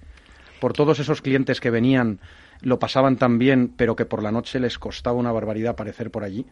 por todos esos clientes que venían, lo pasaban tan bien, pero que por la noche les costaba una barbaridad aparecer por allí,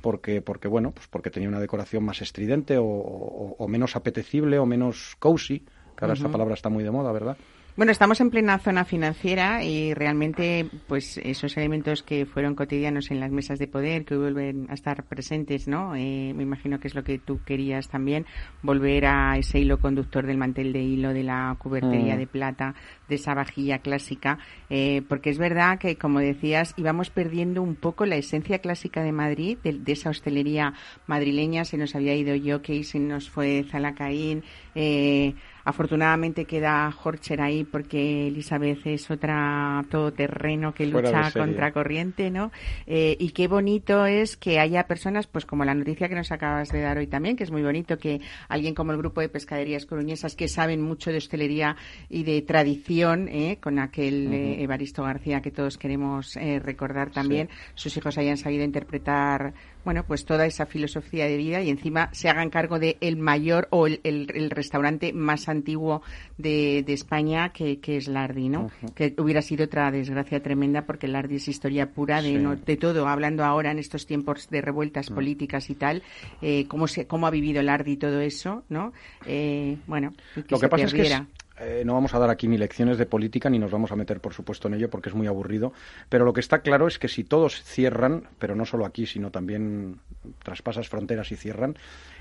porque, porque bueno, pues porque tenía una decoración más estridente o, o- o menos apetecible o menos cozy, que ahora esta palabra está muy de moda, ¿verdad? Bueno, estamos en plena zona financiera y realmente, pues esos elementos que fueron cotidianos en las mesas de poder, que vuelven a estar presentes, ¿no? Eh, me imagino que es lo que tú querías también, volver a ese hilo conductor del mantel de hilo, de la cubertería Mm. de plata, de esa vajilla clásica, eh, porque es verdad que, como decías, íbamos perdiendo un poco la esencia clásica de Madrid, de, de esa hostelería madrileña, se nos había ido Jockey, se nos fue Zalacaín, eh, Afortunadamente queda Horcher ahí porque Elizabeth es otra todoterreno que lucha contra corriente, ¿no? Eh, y qué bonito es que haya personas, pues como la noticia que nos acabas de dar hoy también, que es muy bonito que alguien como el grupo de pescaderías coruñesas que saben mucho de hostelería y de tradición, ¿eh? con aquel eh, Evaristo García que todos queremos eh, recordar también, sus hijos hayan sabido interpretar bueno, pues toda esa filosofía de vida y encima se hagan cargo de el mayor o el, el- el restaurante más antiguo de, de España, que, que es Lardi, ¿no? Que hubiera sido otra desgracia tremenda porque Lardi es historia pura de, Sí. no- de todo, hablando ahora en estos tiempos de revueltas políticas y tal, eh, cómo, se, cómo ha vivido Lardi todo eso, ¿no? Eh, bueno, y Lo se que pasa es que es-. Eh, no vamos a dar aquí ni lecciones de política ni nos vamos a meter, por supuesto, en ello porque es muy aburrido. Pero lo que está claro es que si todos cierran, pero no solo aquí, sino también traspasas fronteras y cierran,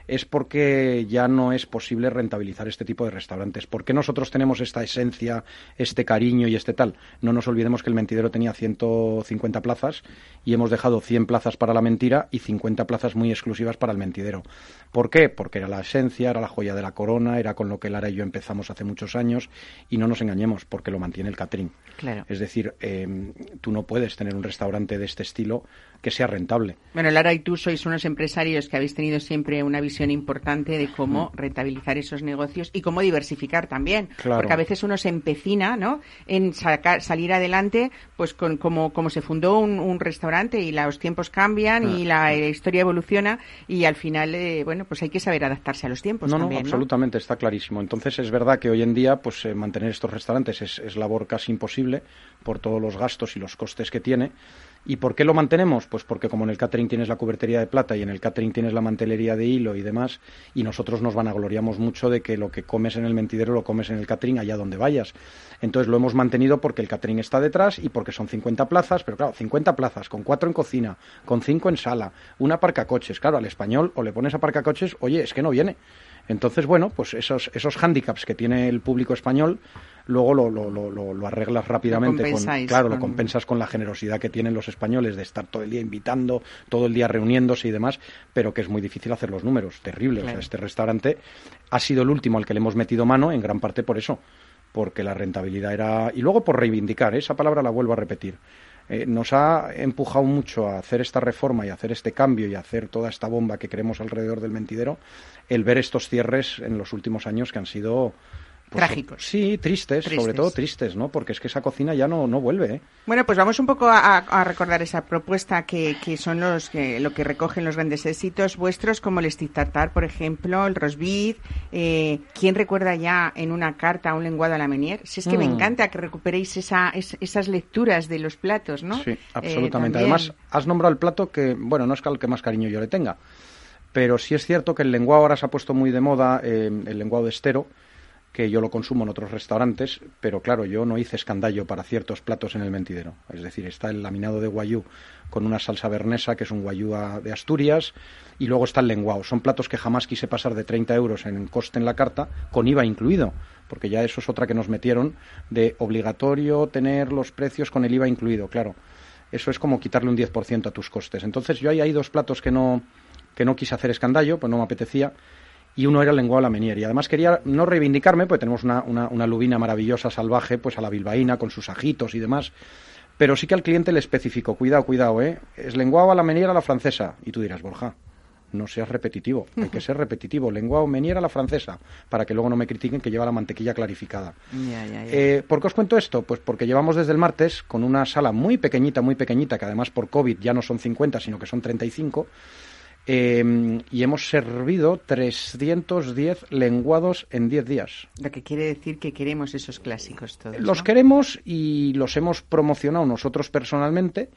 es porque ya no es posible rentabilizar este tipo de restaurantes. ¿Por qué nosotros tenemos esta esencia, este cariño y este tal? No nos olvidemos que el mentidero tenía 150 plazas y hemos dejado 100 plazas para la mentira y 50 plazas muy exclusivas para el mentidero. ¿Por qué? Porque era la esencia, era la joya de la corona, era con lo que Lara y yo empezamos hace muchos años y no nos engañemos, porque lo mantiene el catering. Claro. Es decir, eh, tú no puedes tener un restaurante de este estilo que sea rentable. Bueno, Lara y tú sois unos empresarios que habéis tenido siempre una visión importante de cómo rentabilizar esos negocios y cómo diversificar también. Claro. Porque a veces uno se empecina, ¿no? En sacar, salir adelante, pues con como, como se fundó un, un restaurante y los tiempos cambian y la, eh, historia evoluciona y al final, eh, bueno, pues hay que saber adaptarse a los tiempos no, no, también, ¿no? absolutamente, está clarísimo. Entonces es verdad que hoy en día pues eh, mantener estos restaurantes es, es labor casi imposible por todos los gastos y los costes que tiene. ¿Y por qué lo mantenemos? Pues porque como en el catering tienes la cubertería de plata y en el catering tienes la mantelería de hilo y demás, y nosotros nos vanagloriamos mucho de que lo que comes en el mentidero lo comes en el catering allá donde vayas. Entonces lo hemos mantenido porque el catering está detrás y porque son 50 plazas, pero claro, 50 plazas, con cuatro en cocina, con cinco en sala, una aparcacoches. Claro, al español o le pones aparcacoches, oye, es que no viene. Entonces, bueno, pues esos, esos hándicaps que tiene el público español, luego lo, lo, lo, lo- lo arreglas rápidamente. con, claro, lo compensas con la generosidad que tienen los españoles de estar todo el día invitando, todo el día reuniéndose y demás, pero que es muy difícil hacer los números. Terrible. O sea, este restaurante ha sido el último al que le hemos metido mano, en gran parte por eso porque la rentabilidad era... Y luego por reivindicar, ¿eh? esa palabra la vuelvo a repetir. Eh, nos ha empujado mucho a hacer esta reforma y a hacer este cambio y a hacer toda esta bomba que queremos alrededor del mentidero, el ver estos cierres en los últimos años que han sido pues, Trágicos. Sí, tristes, Tristes. sobre todo tristes, ¿no? Porque es que esa cocina ya no, no vuelve, ¿eh? Bueno, pues vamos un poco a, a recordar esa propuesta que, que son los que lo que recogen los grandes éxitos vuestros, como el stick tartar, por ejemplo, el rosbif. Eh, ¿Quién recuerda ya en una carta un lenguado a la menier? Si es que me Mm. encanta que recuperéis esa, es- esas lecturas de los platos, ¿no? Sí, Eh, absolutamente. Además, has nombrado el plato que, bueno, no es al que más cariño yo le tenga, pero sí es cierto que el lenguado ahora se ha puesto muy de moda, eh, el lenguado de estero, que yo lo consumo en otros restaurantes, pero claro, yo no hice escandallo para ciertos platos en el mentidero. Es decir, está el laminado de guayú con una salsa bernesa, que es un guayú de Asturias, y luego está el lenguado. Son platos que jamás quise pasar de 30 euros en coste en la carta, con IVA incluido, porque ya eso es otra que nos metieron de obligatorio tener los precios con el IVA incluido, claro. Eso es como quitarle un 10% a tus costes. Entonces yo ahí hay dos platos que no, que no quise hacer escandallo, pues no me apetecía, y uno era el lenguado a la menier. Y además quería no reivindicarme, pues tenemos una, una, una lubina maravillosa, salvaje, pues a la bilbaína, con sus ajitos y demás. Pero sí que al cliente le especificó, cuidado, cuidado, ¿eh? Es lenguado a la menier a la francesa. Y tú dirás, Borja, no seas repetitivo, hay que <laughs> ser repetitivo. Lenguado menier a la francesa, para que luego no me critiquen que lleva la mantequilla clarificada. Eh, ¿Por qué os cuento esto? Pues porque llevamos desde el martes con una sala muy pequeñita, muy pequeñita, que además por COVID ya no son 50, sino que son 35, eh, y hemos servido 310 lenguados en 10 días. Lo que quiere decir que queremos esos clásicos todos. Los ¿no? queremos y los hemos promocionado nosotros personalmente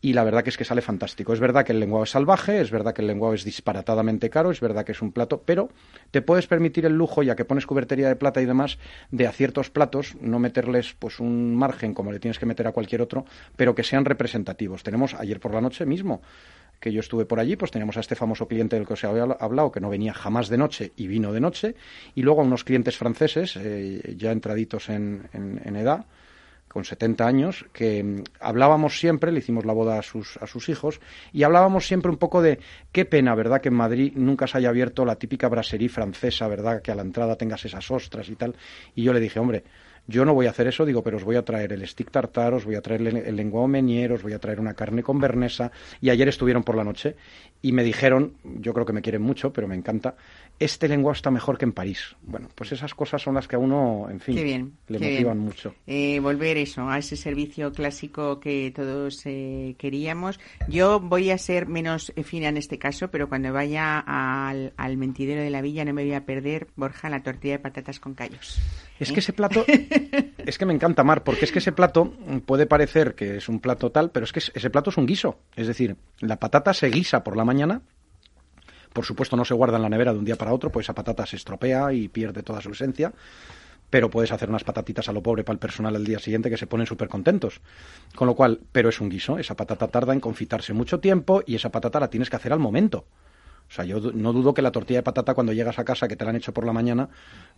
y la verdad que es que sale fantástico. Es verdad que el lenguado es salvaje, es verdad que el lenguado es disparatadamente caro, es verdad que es un plato, pero te puedes permitir el lujo, ya que pones cubertería de plata y demás, de a ciertos platos no meterles pues un margen como le tienes que meter a cualquier otro, pero que sean representativos. Tenemos ayer por la noche mismo que yo estuve por allí, pues teníamos a este famoso cliente del que os he habla- hablado, que no venía jamás de noche y vino de noche, y luego a unos clientes franceses, eh, ya entraditos en, en- en edad, con 70 años, que mm, hablábamos siempre, le hicimos la boda a sus, a sus hijos, y hablábamos siempre un poco de qué pena, ¿verdad?, que en Madrid nunca se haya abierto la típica brasserie francesa, ¿verdad?, que a la entrada tengas esas ostras y tal. Y yo le dije, hombre, yo no voy a hacer eso, digo, pero os voy a traer el stick tartar, os voy a traer el, el lenguado os voy a traer una carne con bernesa. Y ayer estuvieron por la noche y me dijeron, yo creo que me quieren mucho, pero me encanta, este lenguado está mejor que en París. Bueno, pues esas cosas son las que a uno, en fin, bien, le motivan bien. mucho. Eh, volver eso, a ese servicio clásico que todos eh, queríamos. Yo voy a ser menos eh, fina en este caso, pero cuando vaya al, al mentidero de la villa no me voy a perder, Borja, la tortilla de patatas con callos. Es ¿Eh? que ese plato, <laughs> es que me encanta, Mar, porque es que ese plato puede parecer que es un plato tal, pero es que es- ese plato es un guiso. Es decir, la patata se guisa por la mañana, por supuesto no se guarda en la nevera de un día para otro, pues esa patata se estropea y pierde toda su esencia, pero puedes hacer unas patatitas a lo pobre para el personal el día siguiente que se ponen súper contentos. Con lo cual, pero es un guiso, esa patata tarda en confitarse mucho tiempo y esa patata la tienes que hacer al momento. O sea, yo no dudo que la tortilla de patata cuando llegas a casa, que te la han hecho por la mañana,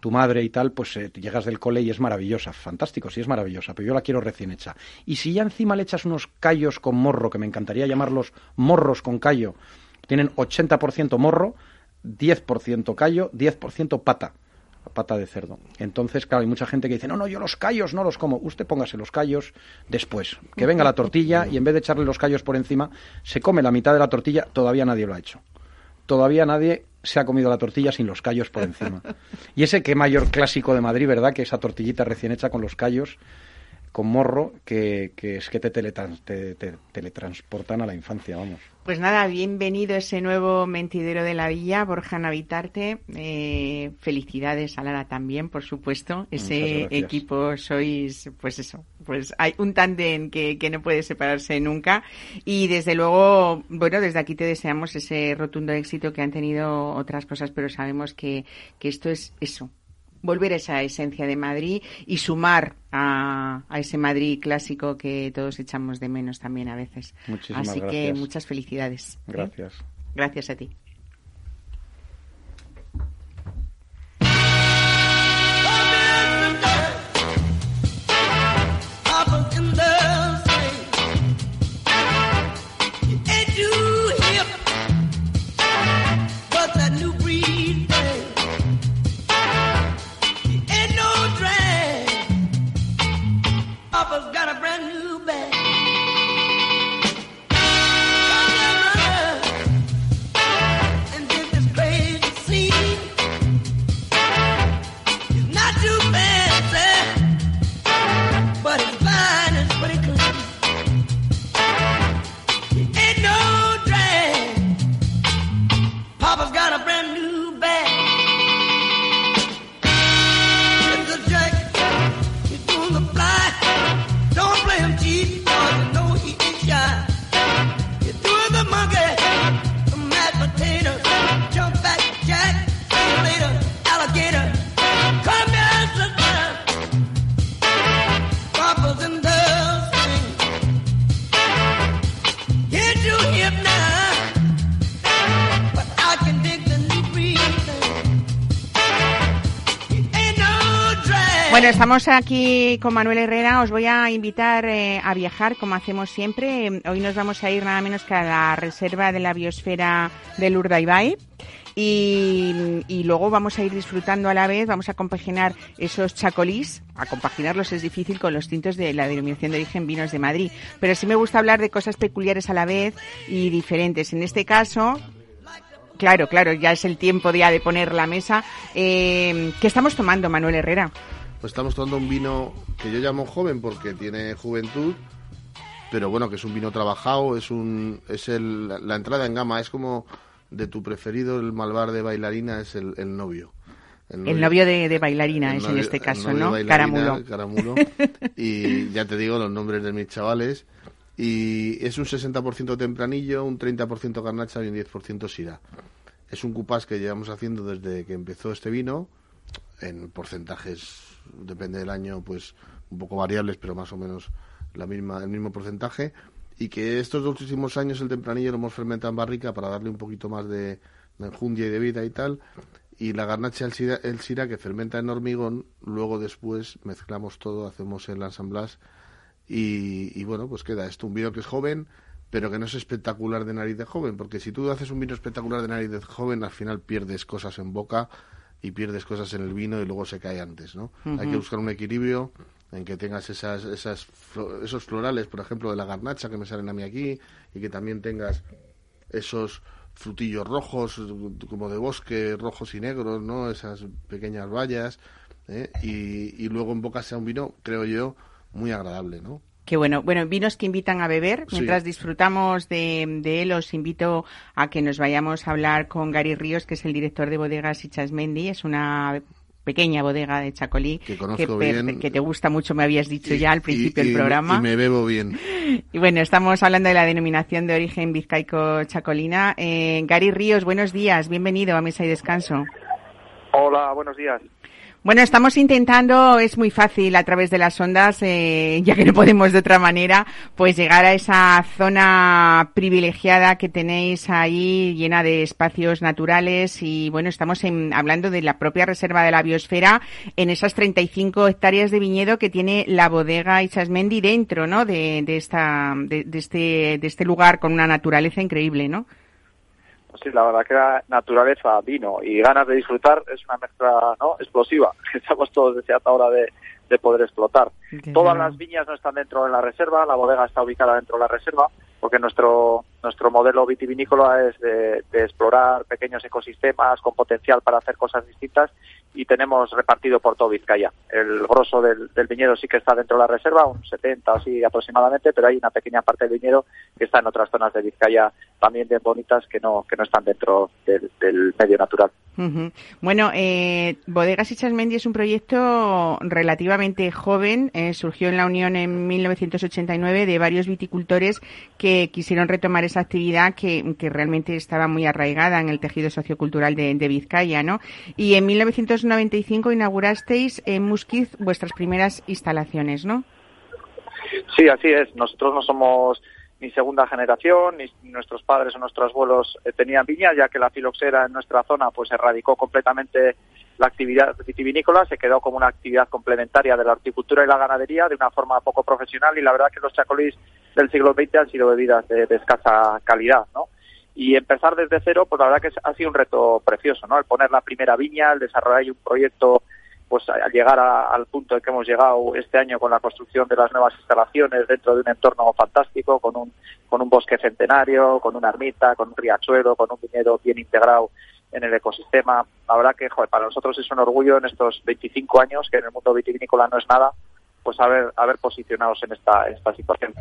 tu madre y tal, pues eh, llegas del cole y es maravillosa. Fantástico, sí es maravillosa, pero yo la quiero recién hecha. Y si ya encima le echas unos callos con morro, que me encantaría llamarlos morros con callo, tienen 80% morro, 10% callo, 10% pata pata de cerdo. Entonces, claro, hay mucha gente que dice, no, no, yo los callos no los como. Usted póngase los callos después. Que venga la tortilla y en vez de echarle los callos por encima, se come la mitad de la tortilla. Todavía nadie lo ha hecho. Todavía nadie se ha comido la tortilla sin los callos por encima. <laughs> Y ese qué mayor clásico de Madrid, ¿verdad? Que esa tortillita recién hecha con los callos, con morro, que, que es que te, teletrans- te- te- teletransportan a la infancia, vamos. Pues nada, bienvenido ese nuevo mentidero de la villa, Borja Navitarte. Eh, felicidades a Lara también, por supuesto. Ese equipo sois, pues eso, pues hay un tándem que, que no puede separarse nunca. Y desde luego, bueno, desde aquí te deseamos ese rotundo éxito que han tenido otras cosas, pero sabemos que, que esto es eso, volver a esa esencia de Madrid y sumar a, a ese Madrid clásico que todos echamos de menos también a veces. Muchísimas Así que muchas felicidades. ¿eh? Gracias. Gracias a ti. Estamos aquí con Manuel Herrera. Os voy a invitar eh, a viajar, como hacemos siempre. Hoy nos vamos a ir nada menos que a la reserva de la biosfera del Urdaibai. Y, y luego vamos a ir disfrutando a la vez, vamos a compaginar esos chacolís, a compaginarlos es difícil con los tintos de la denominación de origen vinos de Madrid, pero sí me gusta hablar de cosas peculiares a la vez y diferentes. En este caso, claro, claro, ya es el tiempo ya de poner la mesa. Eh, ¿Qué estamos tomando, Manuel Herrera? Pues estamos tomando un vino que yo llamo joven porque tiene juventud, pero bueno, que es un vino trabajado, es un es el, la entrada en gama, es como de tu preferido, el malvar de bailarina es el, el novio. El novio de, de bailarina es en este el caso, novio ¿no? Caramulo. Caramulo. <laughs> Y ya te digo los nombres de mis chavales. Y es un 60% tempranillo, un 30% garnacha y un 10% sira. Es un cupás que llevamos haciendo desde que empezó este vino, en porcentajes, depende del año, pues un poco variables, pero más o menos la misma, el mismo porcentaje. Y que estos dos últimos años el tempranillo lo hemos fermentado en barrica para darle un poquito más de, de enjundia y de vida y tal. Y la garnacha, el sira, que fermenta en hormigón, luego después mezclamos todo, hacemos el ensamblage y, y bueno, pues queda esto, un vino que es joven, pero que no es espectacular de nariz de joven, porque si tú haces un vino espectacular de nariz de joven, al final pierdes cosas en boca y pierdes cosas en el vino y luego se cae antes, ¿no? Hay que buscar un equilibrio en que tengas esas, esas, esos florales, por ejemplo, de la garnacha que me salen a mí aquí, y que también tengas esos frutillos rojos, como de bosque, rojos y negros, ¿no? Esas pequeñas bayas, ¿eh? y, y luego en boca sea un vino, creo yo, muy agradable, ¿no? Qué bueno. Bueno, vinos que invitan a beber. Sí. Mientras disfrutamos de, de él, os invito a que nos vayamos a hablar con Gary Ríos, que es el director de bodegas Ichasmendi. Es una pequeña bodega de Chacolí Que conozco bien. que te gusta mucho, me habías dicho ya al principio y- del programa. Y me bebo bien. <laughs> Y bueno, estamos hablando de la denominación de origen vizcaico chacolina. Eh, Gary Ríos, buenos días, bienvenido a Mesa y Descanso. Hola, buenos días. Bueno, estamos intentando, es muy fácil a través de las ondas, eh, <laughs> ya que no podemos de otra manera, pues llegar a esa zona privilegiada que tenéis ahí llena de espacios naturales y bueno, estamos en- hablando de la propia reserva de la biosfera en esas 35 hectáreas de viñedo que tiene la bodega Ichasmendi dentro, ¿no? De, de esta, de, de este, de este lugar con una naturaleza increíble, ¿no? Sí, la verdad que la naturaleza, vino y ganas de disfrutar es una mezcla ¿no? explosiva que <laughs> estamos todos deseando ahora de, de poder explotar. Todas las viñas no están dentro de la reserva, la bodega está ubicada dentro de la reserva, porque nuestro nuestro modelo vitivinícola es de, de explorar pequeños ecosistemas con potencial para hacer cosas distintas y tenemos repartido por todo Vizcaya. El grosso del, del viñedo sí que está dentro de la reserva, un 70 o así aproximadamente, pero hay una pequeña parte del viñedo que está en otras zonas de Vizcaya también bien bonitas que no que no están dentro del, del medio natural. Bueno, eh, Bodegas Ichasmendi es un proyecto relativamente joven. eh, surgió en la Unión en 1989 de varios viticultores que quisieron retomar esa actividad que, que realmente estaba muy arraigada en el tejido sociocultural de, de Vizcaya, ¿no? Y en 1995 inaugurasteis en Musquiz vuestras primeras instalaciones, ¿no? Sí, así es. Nosotros no somos ni segunda generación, ni nuestros padres o nuestros abuelos eh, tenían viñas, ya que la filoxera en nuestra zona pues erradicó completamente la actividad vitivinícola, se quedó como una actividad complementaria de la horticultura y la ganadería de una forma poco profesional y la verdad que los chacolís del siglo XX han sido bebidas de, de escasa calidad, ¿no? Y empezar desde cero, pues la verdad que ha sido un reto precioso, ¿no? El poner la primera viña, el desarrollar un proyecto pues al llegar al punto en que hemos llegado este año con la construcción de las nuevas instalaciones dentro de un entorno fantástico, con un, con un bosque centenario, con una ermita, con un riachuelo, con un viñedo bien integrado en el ecosistema. La verdad que para nosotros es un orgullo en estos 25 años, que en el mundo vitivinícola no es nada, pues haber, haber posicionados en esta, esta situación.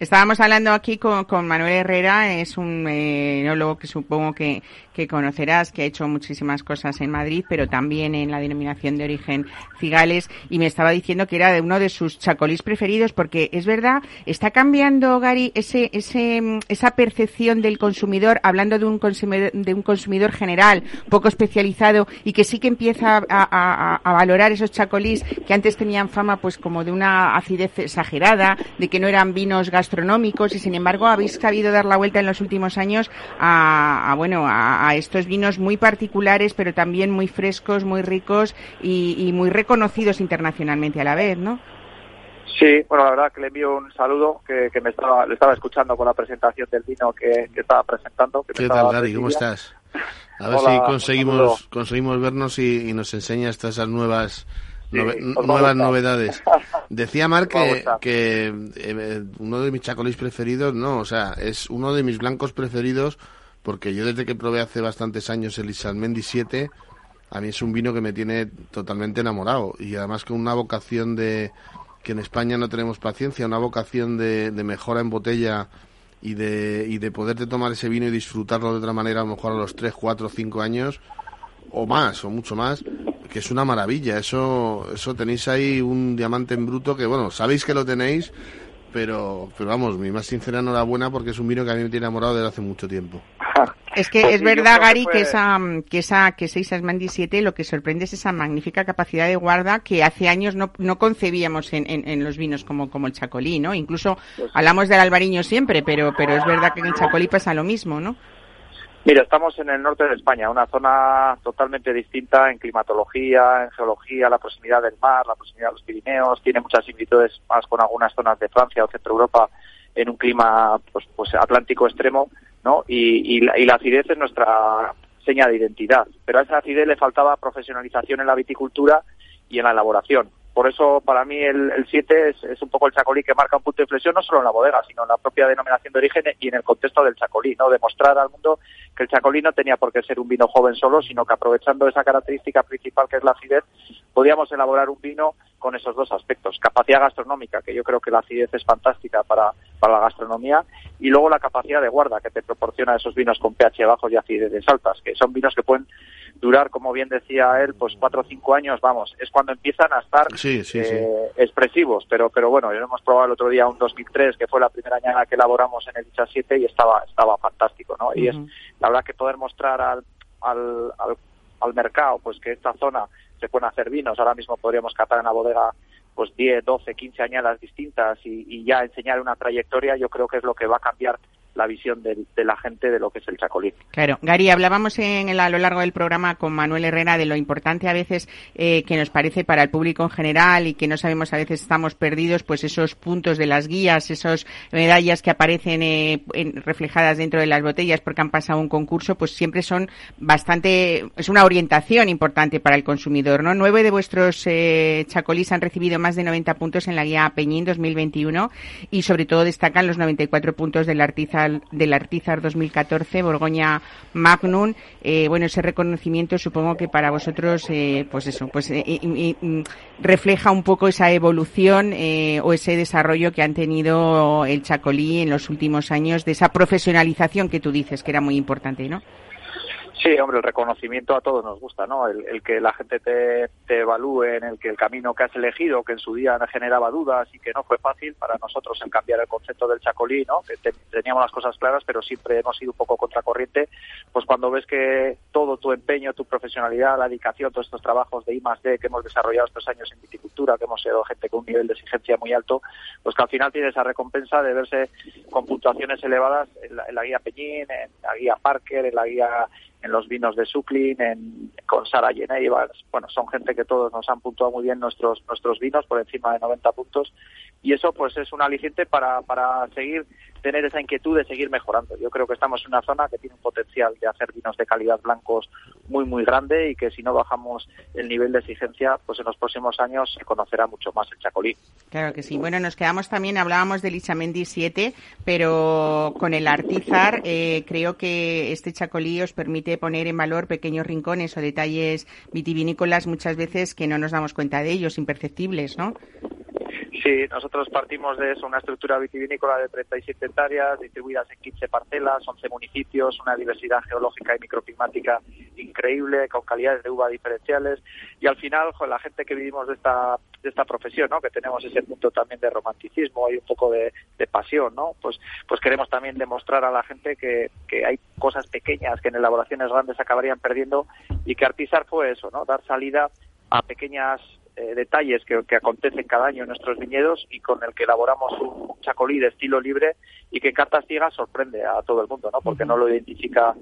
Estábamos hablando aquí con, con, Manuel Herrera, es un eh, enólogo que supongo que, que, conocerás, que ha hecho muchísimas cosas en Madrid, pero también en la denominación de origen Cigales, y me estaba diciendo que era de uno de sus chacolís preferidos, porque es verdad, está cambiando, Gary, ese, ese, esa percepción del consumidor, hablando de un consumidor, de un consumidor general, poco especializado, y que sí que empieza a, a, a valorar esos chacolís que antes tenían fama pues como como de una acidez exagerada, de que no eran vinos gastronómicos y sin embargo habéis sabido dar la vuelta en los últimos años a, bueno a, estos vinos muy particulares pero también muy frescos, muy ricos y, muy reconocidos internacionalmente a la vez, ¿no? Sí, bueno, la verdad que le envío un saludo que, me estaba, le estaba escuchando con la presentación del vino que, estaba presentando. ¿Qué tal, Gary? ¿Cómo estás? A ver si conseguimos, conseguimos vernos y, y nos enseñas todas esas nuevas nuevas novedades. <laughs> Decía Marc que, eh, uno de mis chacolís preferidos, no, o sea, es uno de mis blancos preferidos porque yo desde que probé hace bastantes años el Isalmendi 7, a mí es un vino que me tiene totalmente enamorado. Y además con una vocación de que en España no tenemos paciencia, una vocación de, de mejora en botella y de, y de poderte tomar ese vino y disfrutarlo de otra manera a lo mejor a los 3, 4, 5 años o más, o mucho más, que es una maravilla. Eso, eso tenéis ahí un diamante en bruto que, bueno, sabéis que lo tenéis, pero, pero vamos, mi más sincera enhorabuena porque es un vino que a mí me tiene enamorado desde hace mucho tiempo. <laughs> Es que pues es verdad, Gary, que, esa, que esa, que 6 Asmandi 7 lo que sorprende es esa magnífica capacidad de guarda que hace años no, no concebíamos en, en, los vinos como, como el Chacolí, ¿no? Incluso pues hablamos del albariño siempre, pero, pero es verdad que en el Chacolí pasa lo mismo, ¿no? Mira, estamos en el norte de España, una zona totalmente distinta en climatología, en geología, la proximidad del mar, la proximidad de los Pirineos, tiene muchas similitudes más con algunas zonas de Francia o Centro Europa en un clima pues, pues atlántico extremo, ¿no? Y, y, la, y la acidez es nuestra seña de identidad, pero a esa acidez le faltaba profesionalización en la viticultura y en la elaboración. Por eso, para mí, el 7 es, es, un poco el chacolí que marca un punto de inflexión, no solo en la bodega, sino en la propia denominación de origen y en el contexto del chacolí, ¿no? Demostrar al mundo que el chacolí no tenía por qué ser un vino joven solo, sino que aprovechando esa característica principal que es la acidez, podíamos elaborar un vino con esos dos aspectos. Capacidad gastronómica, que yo creo que la acidez es fantástica para, para la gastronomía, y luego la capacidad de guarda que te proporciona esos vinos con pH bajos y acidez altas, que son vinos que pueden durar, como bien decía él, pues cuatro o cinco años, vamos, es cuando empiezan a estar eh, expresivos, pero pero bueno, hemos probado el otro día un 2003, que fue la primera añada que elaboramos en el Icha 7 y estaba estaba fantástico, ¿no? Y es la verdad que poder mostrar al, al, al, mercado, pues que esta zona se pueden hacer vinos, ahora mismo podríamos catar en la bodega pues 10, 12, 15 añadas distintas y, y ya enseñar una trayectoria, yo creo que es lo que va a cambiar la visión de, la gente de lo que es el chacolí. Claro, Gary, hablábamos en el, a lo largo del programa con Manuel Herrera de lo importante a veces eh, que nos parece para el público en general y que no sabemos a veces estamos perdidos, pues esos puntos de las guías, esas medallas que aparecen eh, reflejadas dentro de las botellas porque han pasado un concurso, pues siempre son bastante, es una orientación importante para el consumidor, ¿no? Nueve de vuestros eh, chacolís han recibido más de 90 puntos en la guía Peñín 2021 y sobre todo destacan los 94 puntos del del Artizar 2014, Borgoña Magnum. Eh, bueno, ese reconocimiento supongo que para vosotros, eh, pues eso, pues eh, refleja un poco esa evolución o ese desarrollo que han tenido el Chacolí en los últimos años, de esa profesionalización que tú dices que era muy importante, ¿no? Sí, hombre, el reconocimiento a todos nos gusta, ¿no? El, que la gente te, te, evalúe en el que el camino que has elegido, que en su día generaba dudas y que no fue fácil para nosotros el cambiar el concepto del chacolí, ¿no? Que teníamos las cosas claras, pero siempre hemos sido un poco contracorriente, pues cuando ves que todo tu empeño, tu profesionalidad, la dedicación, todos estos trabajos de I más D que hemos desarrollado estos años en viticultura, que hemos sido gente con un nivel de exigencia muy alto, pues que al final tiene esa recompensa de verse con puntuaciones elevadas en la, en la guía Peñín, en la guía Parker, en la guía en los vinos de Suclin, en, con Sara bueno, son gente que todos nos han puntuado muy bien nuestros nuestros vinos por encima de 90 puntos. Y eso pues es un aliciente para, para seguir tener esa inquietud de seguir mejorando. Yo creo que estamos en una zona que tiene un potencial de hacer vinos de calidad blancos muy, muy grande y que si no bajamos el nivel de exigencia, pues en los próximos años se conocerá mucho más el Chacolí. Claro que sí. Bueno, nos quedamos también, hablábamos del Ichamendi 7, pero con el Artizar eh, creo que este Chacolí os permite poner en valor pequeños rincones o detalles vitivinícolas muchas veces que no nos damos cuenta de ellos, imperceptibles, ¿no? Sí, nosotros partimos de eso, una estructura vitivinícola de 37 hectáreas, distribuidas en 15 parcelas, 11 municipios, una diversidad geológica y microclimática increíble, con calidades de uva diferenciales. Y al final, con la gente que vivimos de esta, de esta profesión, ¿no? que tenemos ese punto también de romanticismo y un poco de, pasión, ¿no? pues, pues queremos también demostrar a la gente que, que hay cosas pequeñas que en elaboraciones grandes acabarían perdiendo y que Artisar fue eso, ¿no? dar salida a pequeñas eh, detalles que, que, acontecen cada año en nuestros viñedos y con el que elaboramos un chacolí de estilo libre y que cartas ciegas sorprende a todo el mundo, ¿no? Porque no lo identifica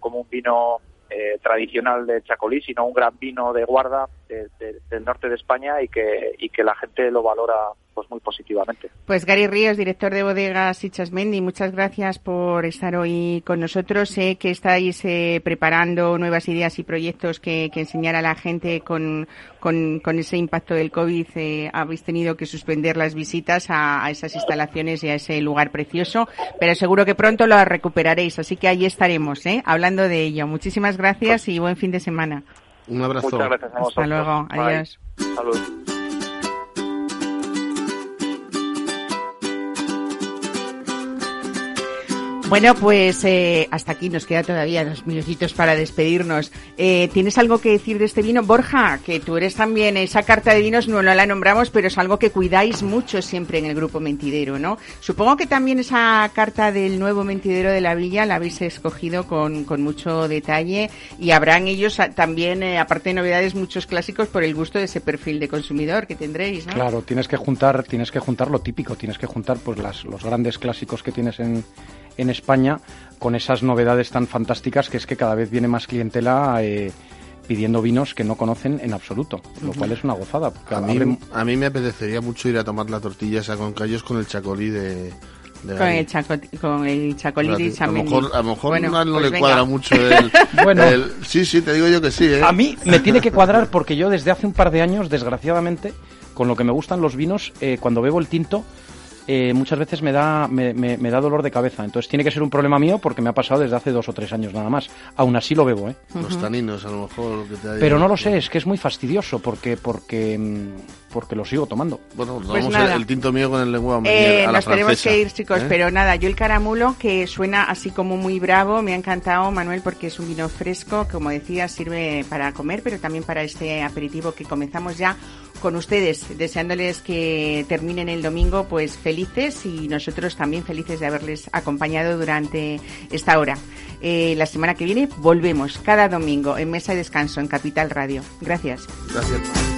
como un vino eh, tradicional de chacolí, sino un gran vino de guarda de, de, del norte de España y que, y que la gente lo valora pues muy positivamente. Pues Gary Ríos, director de bodegas Sichasmendi, muchas gracias por estar hoy con nosotros. Sé que estáis eh, preparando nuevas ideas y proyectos que, que enseñar a la gente con, con, con, ese impacto del COVID. Eh, habéis tenido que suspender las visitas a, a, esas instalaciones y a ese lugar precioso, pero seguro que pronto lo recuperaréis. Así que ahí estaremos, ¿eh? hablando de ello. Muchísimas gracias y buen fin de semana. Un abrazo. Muchas gracias a Hasta luego. Bye. Adiós. Salud. Bueno, pues eh, hasta aquí nos queda todavía dos minutitos para despedirnos. Eh, ¿Tienes algo que decir de este vino? Borja, que tú eres también, esa carta de vinos no, no la nombramos, pero es algo que cuidáis mucho siempre en el grupo Mentidero, ¿no? Supongo que también esa carta del nuevo Mentidero de la Villa la habéis escogido con, con mucho detalle y habrán ellos también, eh, aparte de novedades, muchos clásicos por el gusto de ese perfil de consumidor que tendréis, ¿no? Claro, tienes que juntar, tienes que juntar lo típico, tienes que juntar pues las, los grandes clásicos que tienes en en España con esas novedades tan fantásticas que es que cada vez viene más clientela eh, pidiendo vinos que no conocen en absoluto, lo cual es una gozada. A mí, a mí me apetecería mucho ir a tomar la tortilla esa con callos con el chacolí de, con el, chaco, con el chacolí y A lo mejor, a lo mejor bueno, no, no pues le venga. cuadra mucho el, <laughs> bueno, el, Sí, sí, te digo yo que sí. ¿eh? A mí me tiene que cuadrar porque yo desde hace un par de años, desgraciadamente, con lo que me gustan los vinos, eh, cuando bebo el tinto, eh, muchas veces me da, me, me, me, da dolor de cabeza. Entonces tiene que ser un problema mío porque me ha pasado desde hace dos o tres años nada más. Aún así lo bebo, ¿eh? Los taninos, a lo mejor. Que te Pero no lo sé, es que es muy fastidioso porque, porque, porque lo sigo tomando. Bueno, pues vamos el, el, tinto mío con el lengua eh, a la Nos francesa, tenemos que ir, chicos, ¿eh? pero nada, yo el caramulo que suena así como muy bravo, me ha encantado, Manuel, porque es un vino fresco, como decía, sirve para comer, pero también para este aperitivo que comenzamos ya con ustedes, deseándoles que terminen el domingo pues felices y nosotros también felices de haberles acompañado durante esta hora. Eh, la semana que viene volvemos cada domingo en Mesa de Descanso en Capital Radio. Gracias. Gracias.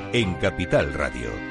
en Capital Radio.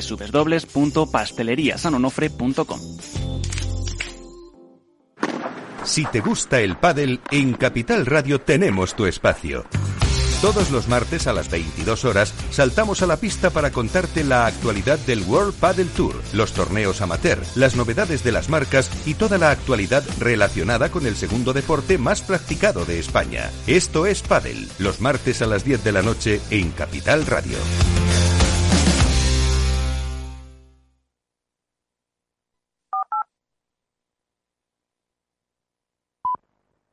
www.pasteleriasanonofre.com. Si te gusta el pádel, en Capital Radio tenemos tu espacio. Todos los martes a las 22 horas saltamos a la pista para contarte la actualidad del World Padel Tour, los torneos amateur, las novedades de las marcas y toda la actualidad relacionada con el segundo deporte más practicado de España. Esto es Padel, los martes a las 10 de la noche en Capital Radio.